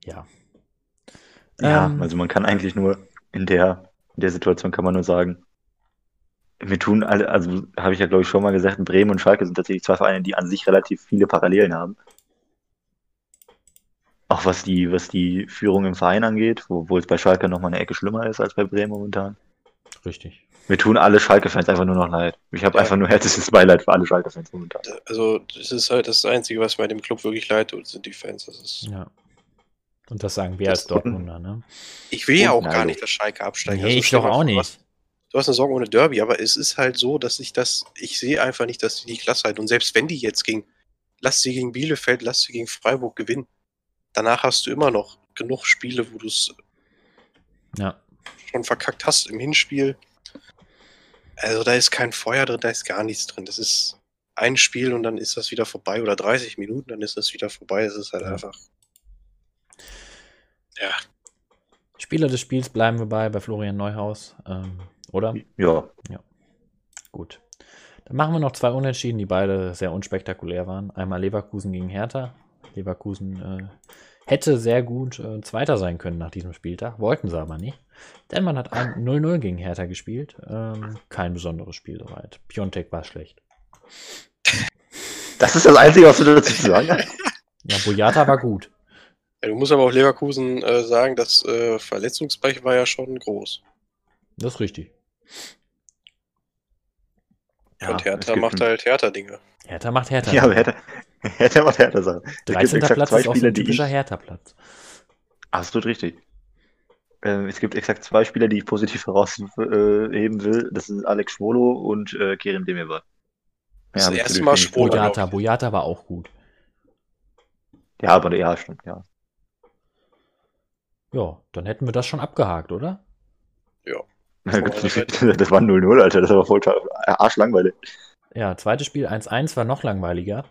Ja. Ja, Ähm, also man kann eigentlich nur in der, in der Situation kann man nur sagen, wir tun alle, also habe ich ja glaube ich schon mal gesagt, Bremen und Schalke sind tatsächlich zwei Vereine, die an sich relativ viele Parallelen haben. Auch was die, was die Führung im Verein angeht, wo, wo es bei Schalke nochmal eine Ecke schlimmer ist als bei Bremen momentan. Richtig. Wir tun alle Schalke-Fans einfach nur noch leid. Ich habe Ja. einfach nur herzliches Beileid für alle Schalke-Fans momentan. Also, das ist halt das Einzige, was mir dem Club wirklich leid tut, sind die Fans. Das ist, Ja. Und das sagen wir als Dortmunder, ne? Ich will ja auch gar nicht, dass Schalke absteigt. Nee, also ich doch auch nicht. Du hast eine Sorge ohne Derby, aber es ist halt so, dass ich das, ich sehe einfach nicht, dass die die Klasse halten. Und selbst wenn die jetzt gegen, lass sie gegen Bielefeld, lass sie gegen Freiburg gewinnen. Danach hast du immer noch genug Spiele, wo du es ja. schon verkackt hast im Hinspiel. Also da ist kein Feuer drin, da ist gar nichts drin. Das ist ein Spiel und dann ist das wieder vorbei oder 30 Minuten, dann ist das wieder vorbei. Es ist halt ja. einfach. Ja. Spieler des Spiels bleiben wir bei, bei Florian Neuhaus. Ähm, oder? Ja. Ja. Gut. Dann machen wir noch zwei Unentschieden, die beide sehr unspektakulär waren. Einmal Leverkusen gegen Hertha. Leverkusen äh, hätte sehr gut äh, Zweiter sein können nach diesem Spieltag, wollten sie aber nicht. Denn man hat ein 0-0 gegen Hertha gespielt. Ähm, kein besonderes Spiel soweit. Piontek war schlecht. Das ist das Einzige, was du dazu sagen hast. Ja, Boyata war gut. Ja, du musst aber auch Leverkusen äh, sagen, das äh, Verletzungsbereich war ja schon groß. Das ist richtig. Ja, und Hertha macht halt Hertha-Dinge. Hertha macht Hertha. Ja, aber Hertha, Hertha macht Hertha-Sachen. 13. Platz ist auch ein typischer Hertha-Platz. Absolut richtig. Ähm, es gibt exakt zwei Spieler, die ich positiv herausheben will. Das sind Alex Schwolo und äh, Kerem Demirbay. Ja, das erste Mal Schwolo. Boyata. Boyata war auch gut. Ja, aber ja, stimmt, ja. Ja, dann hätten wir das schon abgehakt, oder? Ja. Das war 0-0, Alter. Das war voll arschlangweilig. Ja, zweites Spiel 1-1 war noch langweiliger.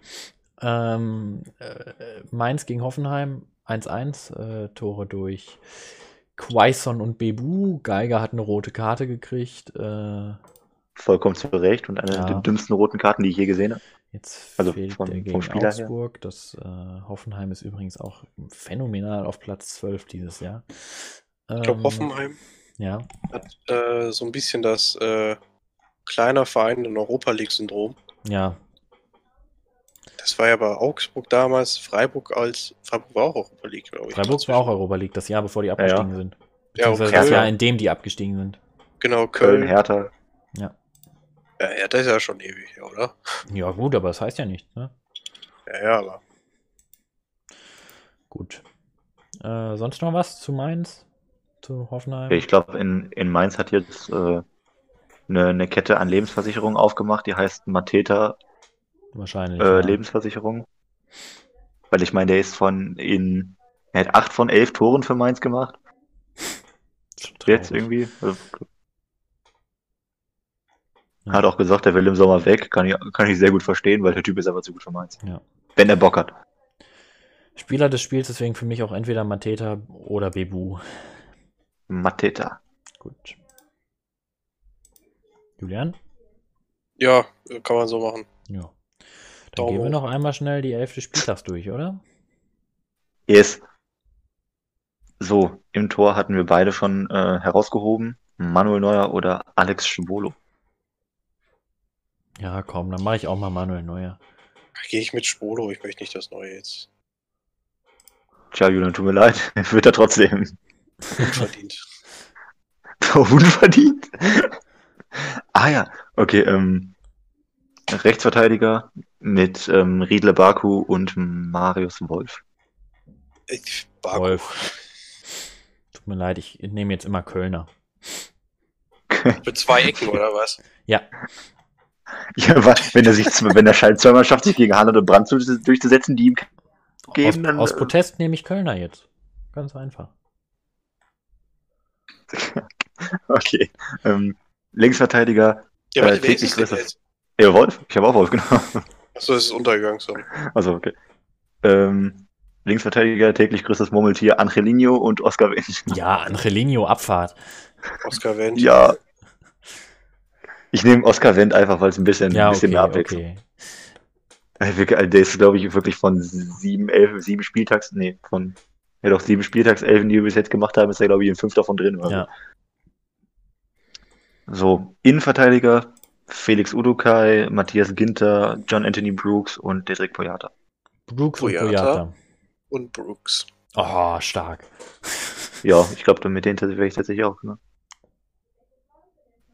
Ähm, äh, Mainz gegen Hoffenheim 1-1. Äh, Tore durch Quaison und Bebu. Geiger hat eine rote Karte gekriegt. Äh, Vollkommen zu Recht und eine ja. der dümmsten roten Karten, die ich je gesehen habe. Jetzt also fehlt von, der gegen Augsburg. Her. Das äh, Hoffenheim ist übrigens auch phänomenal auf Platz 12 dieses Jahr. Ich glaube, ähm, Hoffenheim ja. hat äh, so ein bisschen das äh, kleiner Verein in Europa League-Syndrom. Ja. Das war ja bei Augsburg damals, Freiburg als Freiburg war auch Europa League, glaube ich. Freiburg war auch Europa League, das Jahr bevor die abgestiegen ja, sind. Ja, okay. das Jahr, in dem die abgestiegen sind. Genau, Köln. Köln Hertha. Ja. Ja, Hertha ist ja schon ewig, oder? Ja, gut, aber das heißt ja nichts, ne? Ja, ja, aber. Gut. Äh, sonst noch was zu Mainz? Zu Hoffenheim? Ich glaube, in, in Mainz hat jetzt äh, eine, eine Kette an Lebensversicherungen aufgemacht, die heißt Mateta Wahrscheinlich. Äh, ja. Lebensversicherung. Weil ich meine, der ist von in. Er hat acht von elf Toren für Mainz gemacht. Jetzt irgendwie. Also, ja. Hat auch gesagt, er will im Sommer weg. Kann ich, kann ich sehr gut verstehen, weil der Typ ist aber zu gut für Mainz. Ja. Wenn er Bock hat. Spieler des Spiels deswegen für mich auch entweder Mateta oder Bebu. Mateta. Gut. Julian? Ja, kann man so machen. Ja. Dann gehen wir noch einmal schnell die elfte Spieltags durch, oder? Yes. So, im Tor hatten wir beide schon äh, herausgehoben. Manuel Neuer oder Alex Schwolo. Ja, komm, dann mache ich auch mal Manuel Neuer. Gehe ich mit Schwolo, ich möchte nicht das Neue jetzt. Tja, Julian, tut mir leid. Wird er trotzdem. Unverdient. Unverdient? ah ja, okay, ähm, Rechtsverteidiger mit ähm, Riedle Baku und Marius Wolf. Ich, Baku. Wolf. Tut mir leid, ich nehme jetzt immer Kölner. Mit zwei Ecken, oder was? Ja. Ja, wenn er sich, wenn er scheint zweimal schafft, sich gegen Haaland und Brand durchzusetzen, die ihm geben, aus, dann. Aus äh, Protest nehme ich Kölner jetzt. Ganz einfach. okay. Ähm, Linksverteidiger. Ja, äh, täglich größtes. Ja, Wolf. Ich habe auch Wolf, genau. Achso, es ist untergegangen, sorry. Also, okay. Ähm, Linksverteidiger, täglich größtes Murmeltier, Angelino und Oscar Wendt. Ja, Angelino, Abfahrt. Oscar Wendt. Ja. Ich nehme Oscar Wendt einfach, weil es ein bisschen, ja, ein bisschen okay, mehr abwechselt. Okay. Also, der ist, glaube ich, wirklich von sieben, elf, sieben Spieltags, nee, von, ja doch, sieben Spieltagselfen, die wir bis jetzt gemacht haben, ist er, glaube ich, in fünf davon drin. Oder ja. So, Innenverteidiger, Felix Udukai, Matthias Ginter, John Anthony Brooks und Dedrick Poyata. Brooks Poyata. und Poyata. Und Brooks. Oh, stark. Ja, ich glaube, mit denen wäre ich tatsächlich auch. Ne?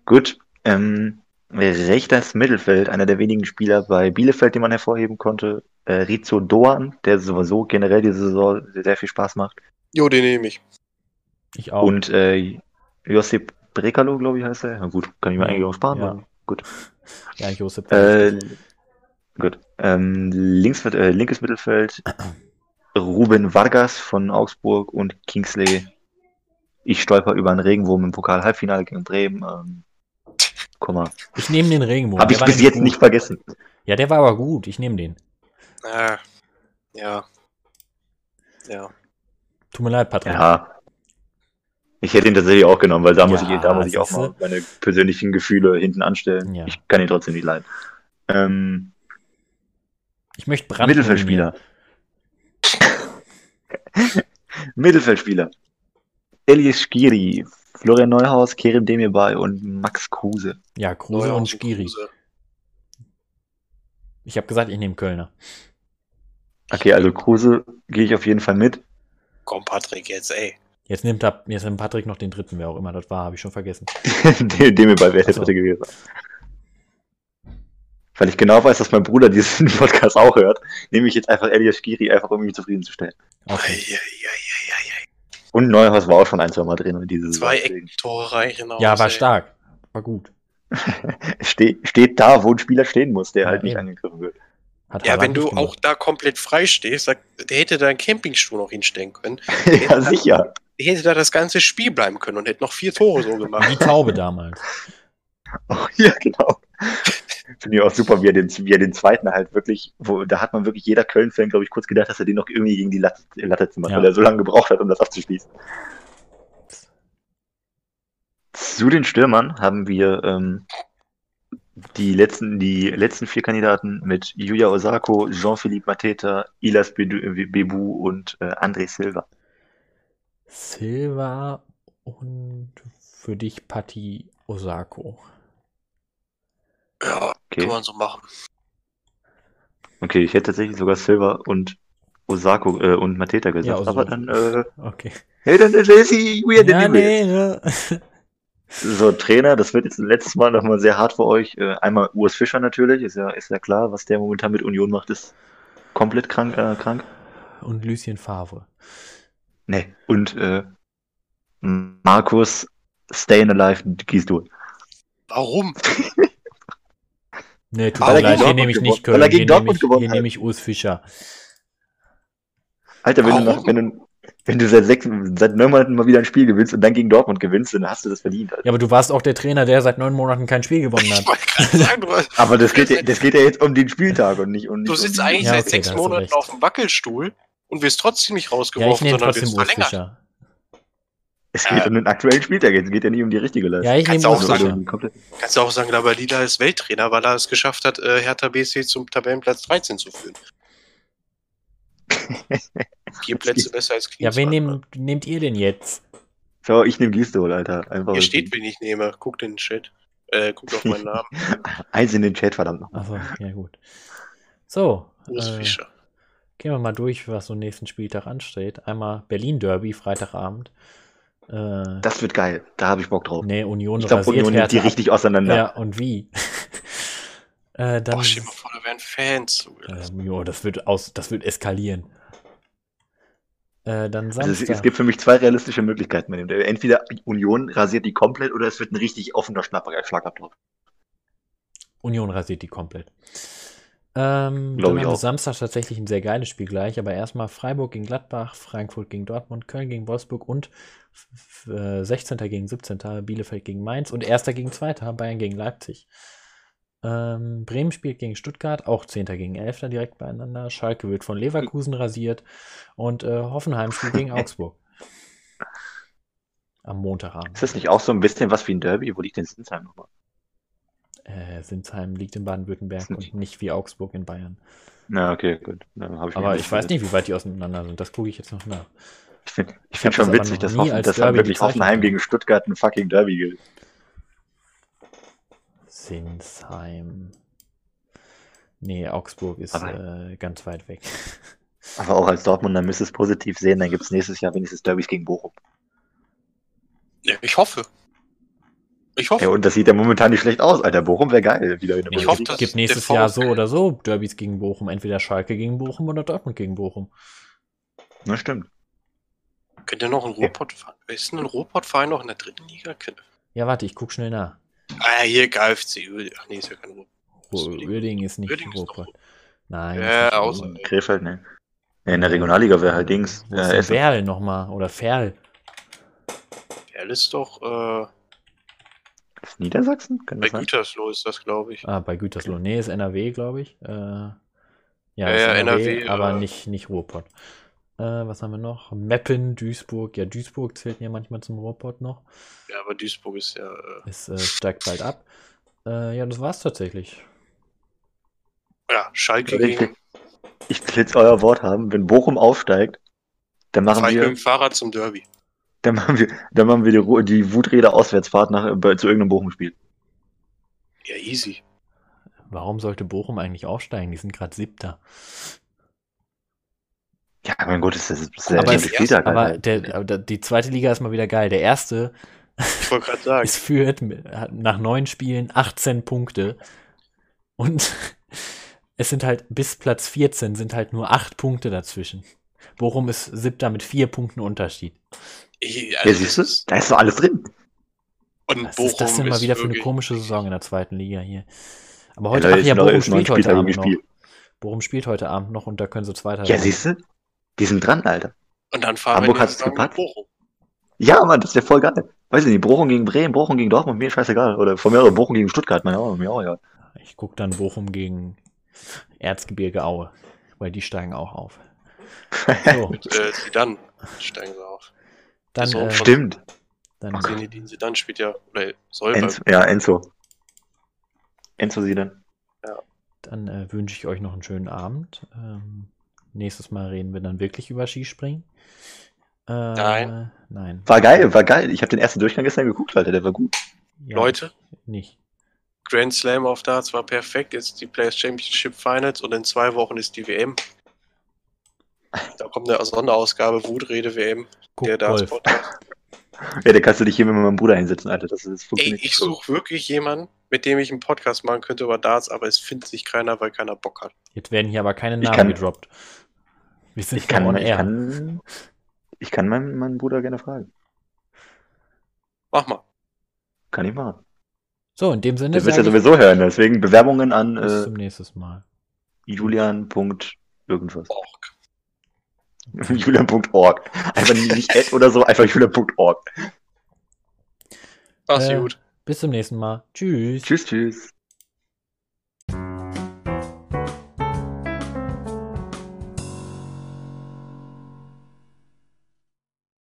Gut. Ähm, rechtes Mittelfeld, einer der wenigen Spieler bei Bielefeld, den man hervorheben konnte. Äh, Rizzo Doan, der sowieso generell diese Saison sehr viel Spaß macht. Jo, den nehme ich. Ich auch. Und äh, Josip Brekalo, glaube ich, heißt er. Na gut, kann ich mir eigentlich auch sparen. ja. Gut. ja, Josep. Äh, gut. Ähm, links, äh, linkes Mittelfeld. Ruben Vargas von Augsburg und Kingsley. Ich stolper über einen Regenwurm im Pokal-Halbfinale gegen Bremen. Ähm, komm mal. ich nehme den Regenbogen. Habe ich bis jetzt gut. nicht vergessen. Ja, der war aber gut. Ich nehme den. Ah, ja. Ja. Tut mir leid, Patrick. Ja. Ich hätte ihn tatsächlich auch genommen, weil da muss Ja, ich, da muss ich auch mal meine persönlichen Gefühle hinten anstellen. Ja. Ich kann ihn trotzdem nicht leiden. Ähm, Ich möchte Brand Mittelfeldspieler. Mittelfeldspieler. Elias Skiri, Florian Neuhaus, Kerem Demirbay und Max Kruse. Ja, Kruse Neuhaus und Skiri. Kruse. Ich habe gesagt, ich nehme Kölner. Okay, also Kruse gehe ich auf jeden Fall mit. Komm, Patrick, jetzt, ey. Jetzt nimmt, er, jetzt nimmt Patrick noch den dritten, wer auch immer das war, habe ich schon vergessen. Demirbay wäre der Ach so. dritte gewesen. Weil ich genau weiß, dass mein Bruder diesen Podcast auch hört, nehme ich jetzt einfach Elias Skiri, einfach um mich zufriedenzustellen. Okay. Eieieiei. Und Neuhaus war auch schon ein, zwei Mal drin in diese Zwei. Ecktore reichen aus. Ja, war ey. stark. War gut. Ste steht da, wo ein Spieler stehen muss, der Ja, halt nicht eben. angegriffen wird. Hat Ja, wenn du nicht auch da komplett frei stehst, der hätte da einen Campingstuhl noch hinstellen können. ja, sicher. Der hätte da das ganze Spiel bleiben können und hätte noch vier Tore so gemacht. Die Taube damals. Oh, ja, genau. Finde ich auch super, wie er, den, wie er den zweiten halt wirklich, wo, da hat man wirklich jeder Köln-Fan, glaube ich, kurz gedacht, dass er den noch irgendwie gegen die Latte, Latte zimmert, Ja. weil er so lange gebraucht hat, um das abzuschließen. Zu den Stürmern haben wir ähm, die, letzten, die letzten vier Kandidaten mit Yuya Osako, Jean-Philippe Mateta, Ilas Bebu und äh, André Silva. Silva und für dich Patti Osako. Ja, Okay. kann man so machen. Okay, ich hätte tatsächlich sogar Silva und Osako äh, und Mateta gesagt, Ja, aber dann, äh, Okay. hey, dann ist sie weird Ja, in nee, ne. So, Trainer, das wird jetzt letztes Mal nochmal sehr hart für euch. Äh, einmal Urs Fischer natürlich, ist ja, ist ja klar, was der momentan mit Union macht, ist komplett krank. Äh, krank. Und Lucien Favre. Nee. Und äh, Markus Stayin' Alive Gisdol. Warum? Nee, tut mir er leid, hier nehme ich nicht er Köln. gegen Hier nehme Dortmund ich, gewonnen hier nehme ich Urs Fischer. Alter, wenn du, Warum? nach, wenn du, wenn du seit, sechs, seit neun Monaten mal wieder ein Spiel gewinnst und dann gegen Dortmund gewinnst, dann hast du das verdient. Alter. Ja, aber du warst auch der Trainer, der seit neun Monaten kein Spiel gewonnen hat. sagen, du, Aber das geht, ja, das geht ja jetzt um den Spieltag und nicht um. du sitzt um eigentlich Ja, seit okay, sechs hast du Monaten auf dem Wackelstuhl und wirst trotzdem nicht Ja, ich rausgeworfen, nehme sondern wirst verlängert. Fischer. Es geht um den aktuellen Spieltag, es geht ja nicht um die richtige Leistung. Ja, ich Kannst nehme auch sagen. Komplette- Kannst du auch sagen, Labalida ist Welttrainer, weil er es geschafft hat, äh, Hertha BSC zum Tabellenplatz 13 zu führen. Vier Plätze besser als Ja, wen Klinsmann. nehmt, nehmt ihr denn jetzt? So, ich nehme Gisdol, Alter. Einfach Hier steht, wen ich nehme. Guckt in den Chat. Äh, guckt auf meinen Namen. Eins in den Chat, verdammt noch. Achso, ja gut. So, Urs äh, Fischer. Gehen wir mal durch, was so nächsten Spieltag ansteht. Einmal Berlin Derby, Freitagabend. Äh, Das wird geil. Da habe ich Bock drauf. nee, Union ich glaube, rasiert Union nimmt die ab. richtig auseinander. Ja, und wie? äh, dann, Boah, stell dir mal vor, da wären Fans ähm, jo, das wird aus, das wird eskalieren. Äh, dann Also es, es gibt für mich zwei realistische Möglichkeiten. Entweder Union rasiert die komplett oder es wird ein richtig offener Schnapp- Schlagabtausch. Union rasiert die komplett. Ähm, Glaub dann auch. Samstag tatsächlich ein sehr geiles Spiel gleich, aber erstmal Freiburg gegen Gladbach, Frankfurt gegen Dortmund, Köln gegen Wolfsburg und f- f- äh, 16. gegen 17. Bielefeld gegen Mainz und 1. gegen 2. Bayern gegen Leipzig. Ähm, Bremen spielt gegen Stuttgart, auch 10. gegen 11. direkt beieinander. Schalke wird von Leverkusen rasiert und äh, Hoffenheim spielt gegen Augsburg. Am Montagabend. Ist das nicht auch so ein bisschen was wie ein Derby? Wo liegt denn Sinsheim nochmal? Äh, Sinsheim liegt in Baden-Württemberg und nicht wie Augsburg in Bayern. Na, okay, gut. Dann ich Aber ich weiß nicht, wie weit die auseinander sind. Das gucke ich jetzt noch nach. Ich finde ich find schon witzig, dass, Hoffen, dass dann wirklich. Hoffenheim gegen Stuttgart ein fucking Derby gilt. Sinsheim. Nee, Augsburg ist Aber- äh, ganz weit weg. Aber auch als Dortmunder müsste es positiv sehen, dann gibt es nächstes Jahr wenigstens Derbys gegen Bochum. Ja, ich hoffe. Ich hoffe. Ja, und das sieht ja momentan nicht schlecht aus, Alter. Bochum wäre geil. Wieder in der Ich hoffe, Es gibt nächstes Jahr so oder so Derbys gegen Bochum. Entweder Schalke gegen Bochum oder Dortmund gegen Bochum. Na, stimmt. Könnt ihr noch einen Ruhrpott fahren? Ist ein Ruhrpott-Verein noch in der dritten Liga? Ja, warte, ich guck schnell nach. Ah, hier KFC. Ach nee, ist ja kein Ruhrpott. Uerdingen ist nicht Uerdingen ist Ruhrpott. doch- Nein. Ja, ist nicht außer-. Krefeld, ne? Ja, in der Regionalliga wäre halt Dings. Äh, ist denn. Werl nochmal? Oder Ferl? Perl ist doch, äh, Ist Niedersachsen? Kann bei das? Gütersloh ist das, glaube ich. Ah, bei Gütersloh. Nee, ist NRW, glaube ich. Äh, ja, Ja, ist ja, NRW, NRW, aber äh, nicht, nicht Ruhrpott. Äh, was haben wir noch? Meppen, Duisburg. Ja, Duisburg zählt ja manchmal zum Ruhrpott noch. Ja, aber Duisburg ist ja, äh, Es äh, steigt bald ab. Äh, ja, das war's tatsächlich. ja, Schalke Ich, gegen ich will jetzt euer Wort haben. Wenn Bochum aufsteigt, dann machen fahr ich mit wir, dem Fahrrad zum Derby. Dann machen wir, dann machen wir die, die Wuträder Auswärtsfahrt nach, zu irgendeinem Bochum-Spiel. Ja, easy. Warum sollte Bochum eigentlich aufsteigen? Die sind gerade siebter. Ja, mein Gott, das ist, das ist Aber es- zehnte Spieltag. Aber der, aber die zweite Liga ist mal wieder geil. Der erste Ich wollte gerade sagen, ist führt nach neun Spielen 18 Punkte. Und es sind halt bis Platz 14 sind halt nur acht Punkte dazwischen. Bochum ist siebter mit vier Punkten Unterschied. Ich, ja, also siehst du? Da ist doch alles drin. Und Was ist das denn mal wieder für eine komische Saison in der zweiten Liga hier? Aber Ja, heute, Leute, ach ja, noch- Bochum noch spielt heute Spieltag Abend noch. gespielt. Bochum spielt heute Abend noch und da können sie Zweiter Ja, siehst du? Die sind dran, Alter. Und dann fahren Hamburg wir hat's gepackt. Bochum. Ja, Mann, das ist ja voll geil. Weiß ich nicht, Bochum gegen Bremen, Bochum gegen Dortmund, mir scheißegal. Oder von mir aus Bochum gegen Stuttgart, meine auch, mir auch, ja. Ich gucke dann Bochum gegen Erzgebirge Aue, weil die steigen auch auf. So, Äh, sie dann steigen sie auf. Dann, So, äh, Stimmt. dann Zinedine Zidane spielt ja, oder soll Enzo, ja, Enzo. Enzo sie dann. Dann äh, wünsche ich euch noch einen schönen Abend. Ähm, nächstes Mal reden wir dann wirklich über Skispringen. Äh, Nein. Nein. War geil, war geil. Ich habe den ersten Durchgang gestern geguckt, Alter, der war gut. Ja, Leute, Nicht. Grand Slam auf Darts war perfekt. Jetzt die Players Championship Finals und in zwei Wochen ist die WM. Da kommt eine Sonderausgabe Wutrede WM, Guck der. Podcast. Ja, da kannst du dich hier mit meinem Bruder hinsetzen, Alter. Das, ist, das Ey, ich suche wirklich jemanden, mit dem ich einen Podcast machen könnte über Darts, aber es findet sich keiner, weil keiner Bock hat. Jetzt werden hier aber keine Ich Namen kann- gedroppt. Wir sind Ich kann, on ich kann, ich kann meinen, meinen Bruder gerne fragen. Mach mal. Kann ich machen. So, in dem Sinne Der wird ja sowieso hören, deswegen Bewerbungen an bis äh, zum nächsten Mal. julian. irgendwas. Borg. julian.org. Einfach nicht Ad oder so, einfach julian.org. Mach's Äh, gut. Bis zum nächsten Mal. Tschüss. Tschüss, tschüss.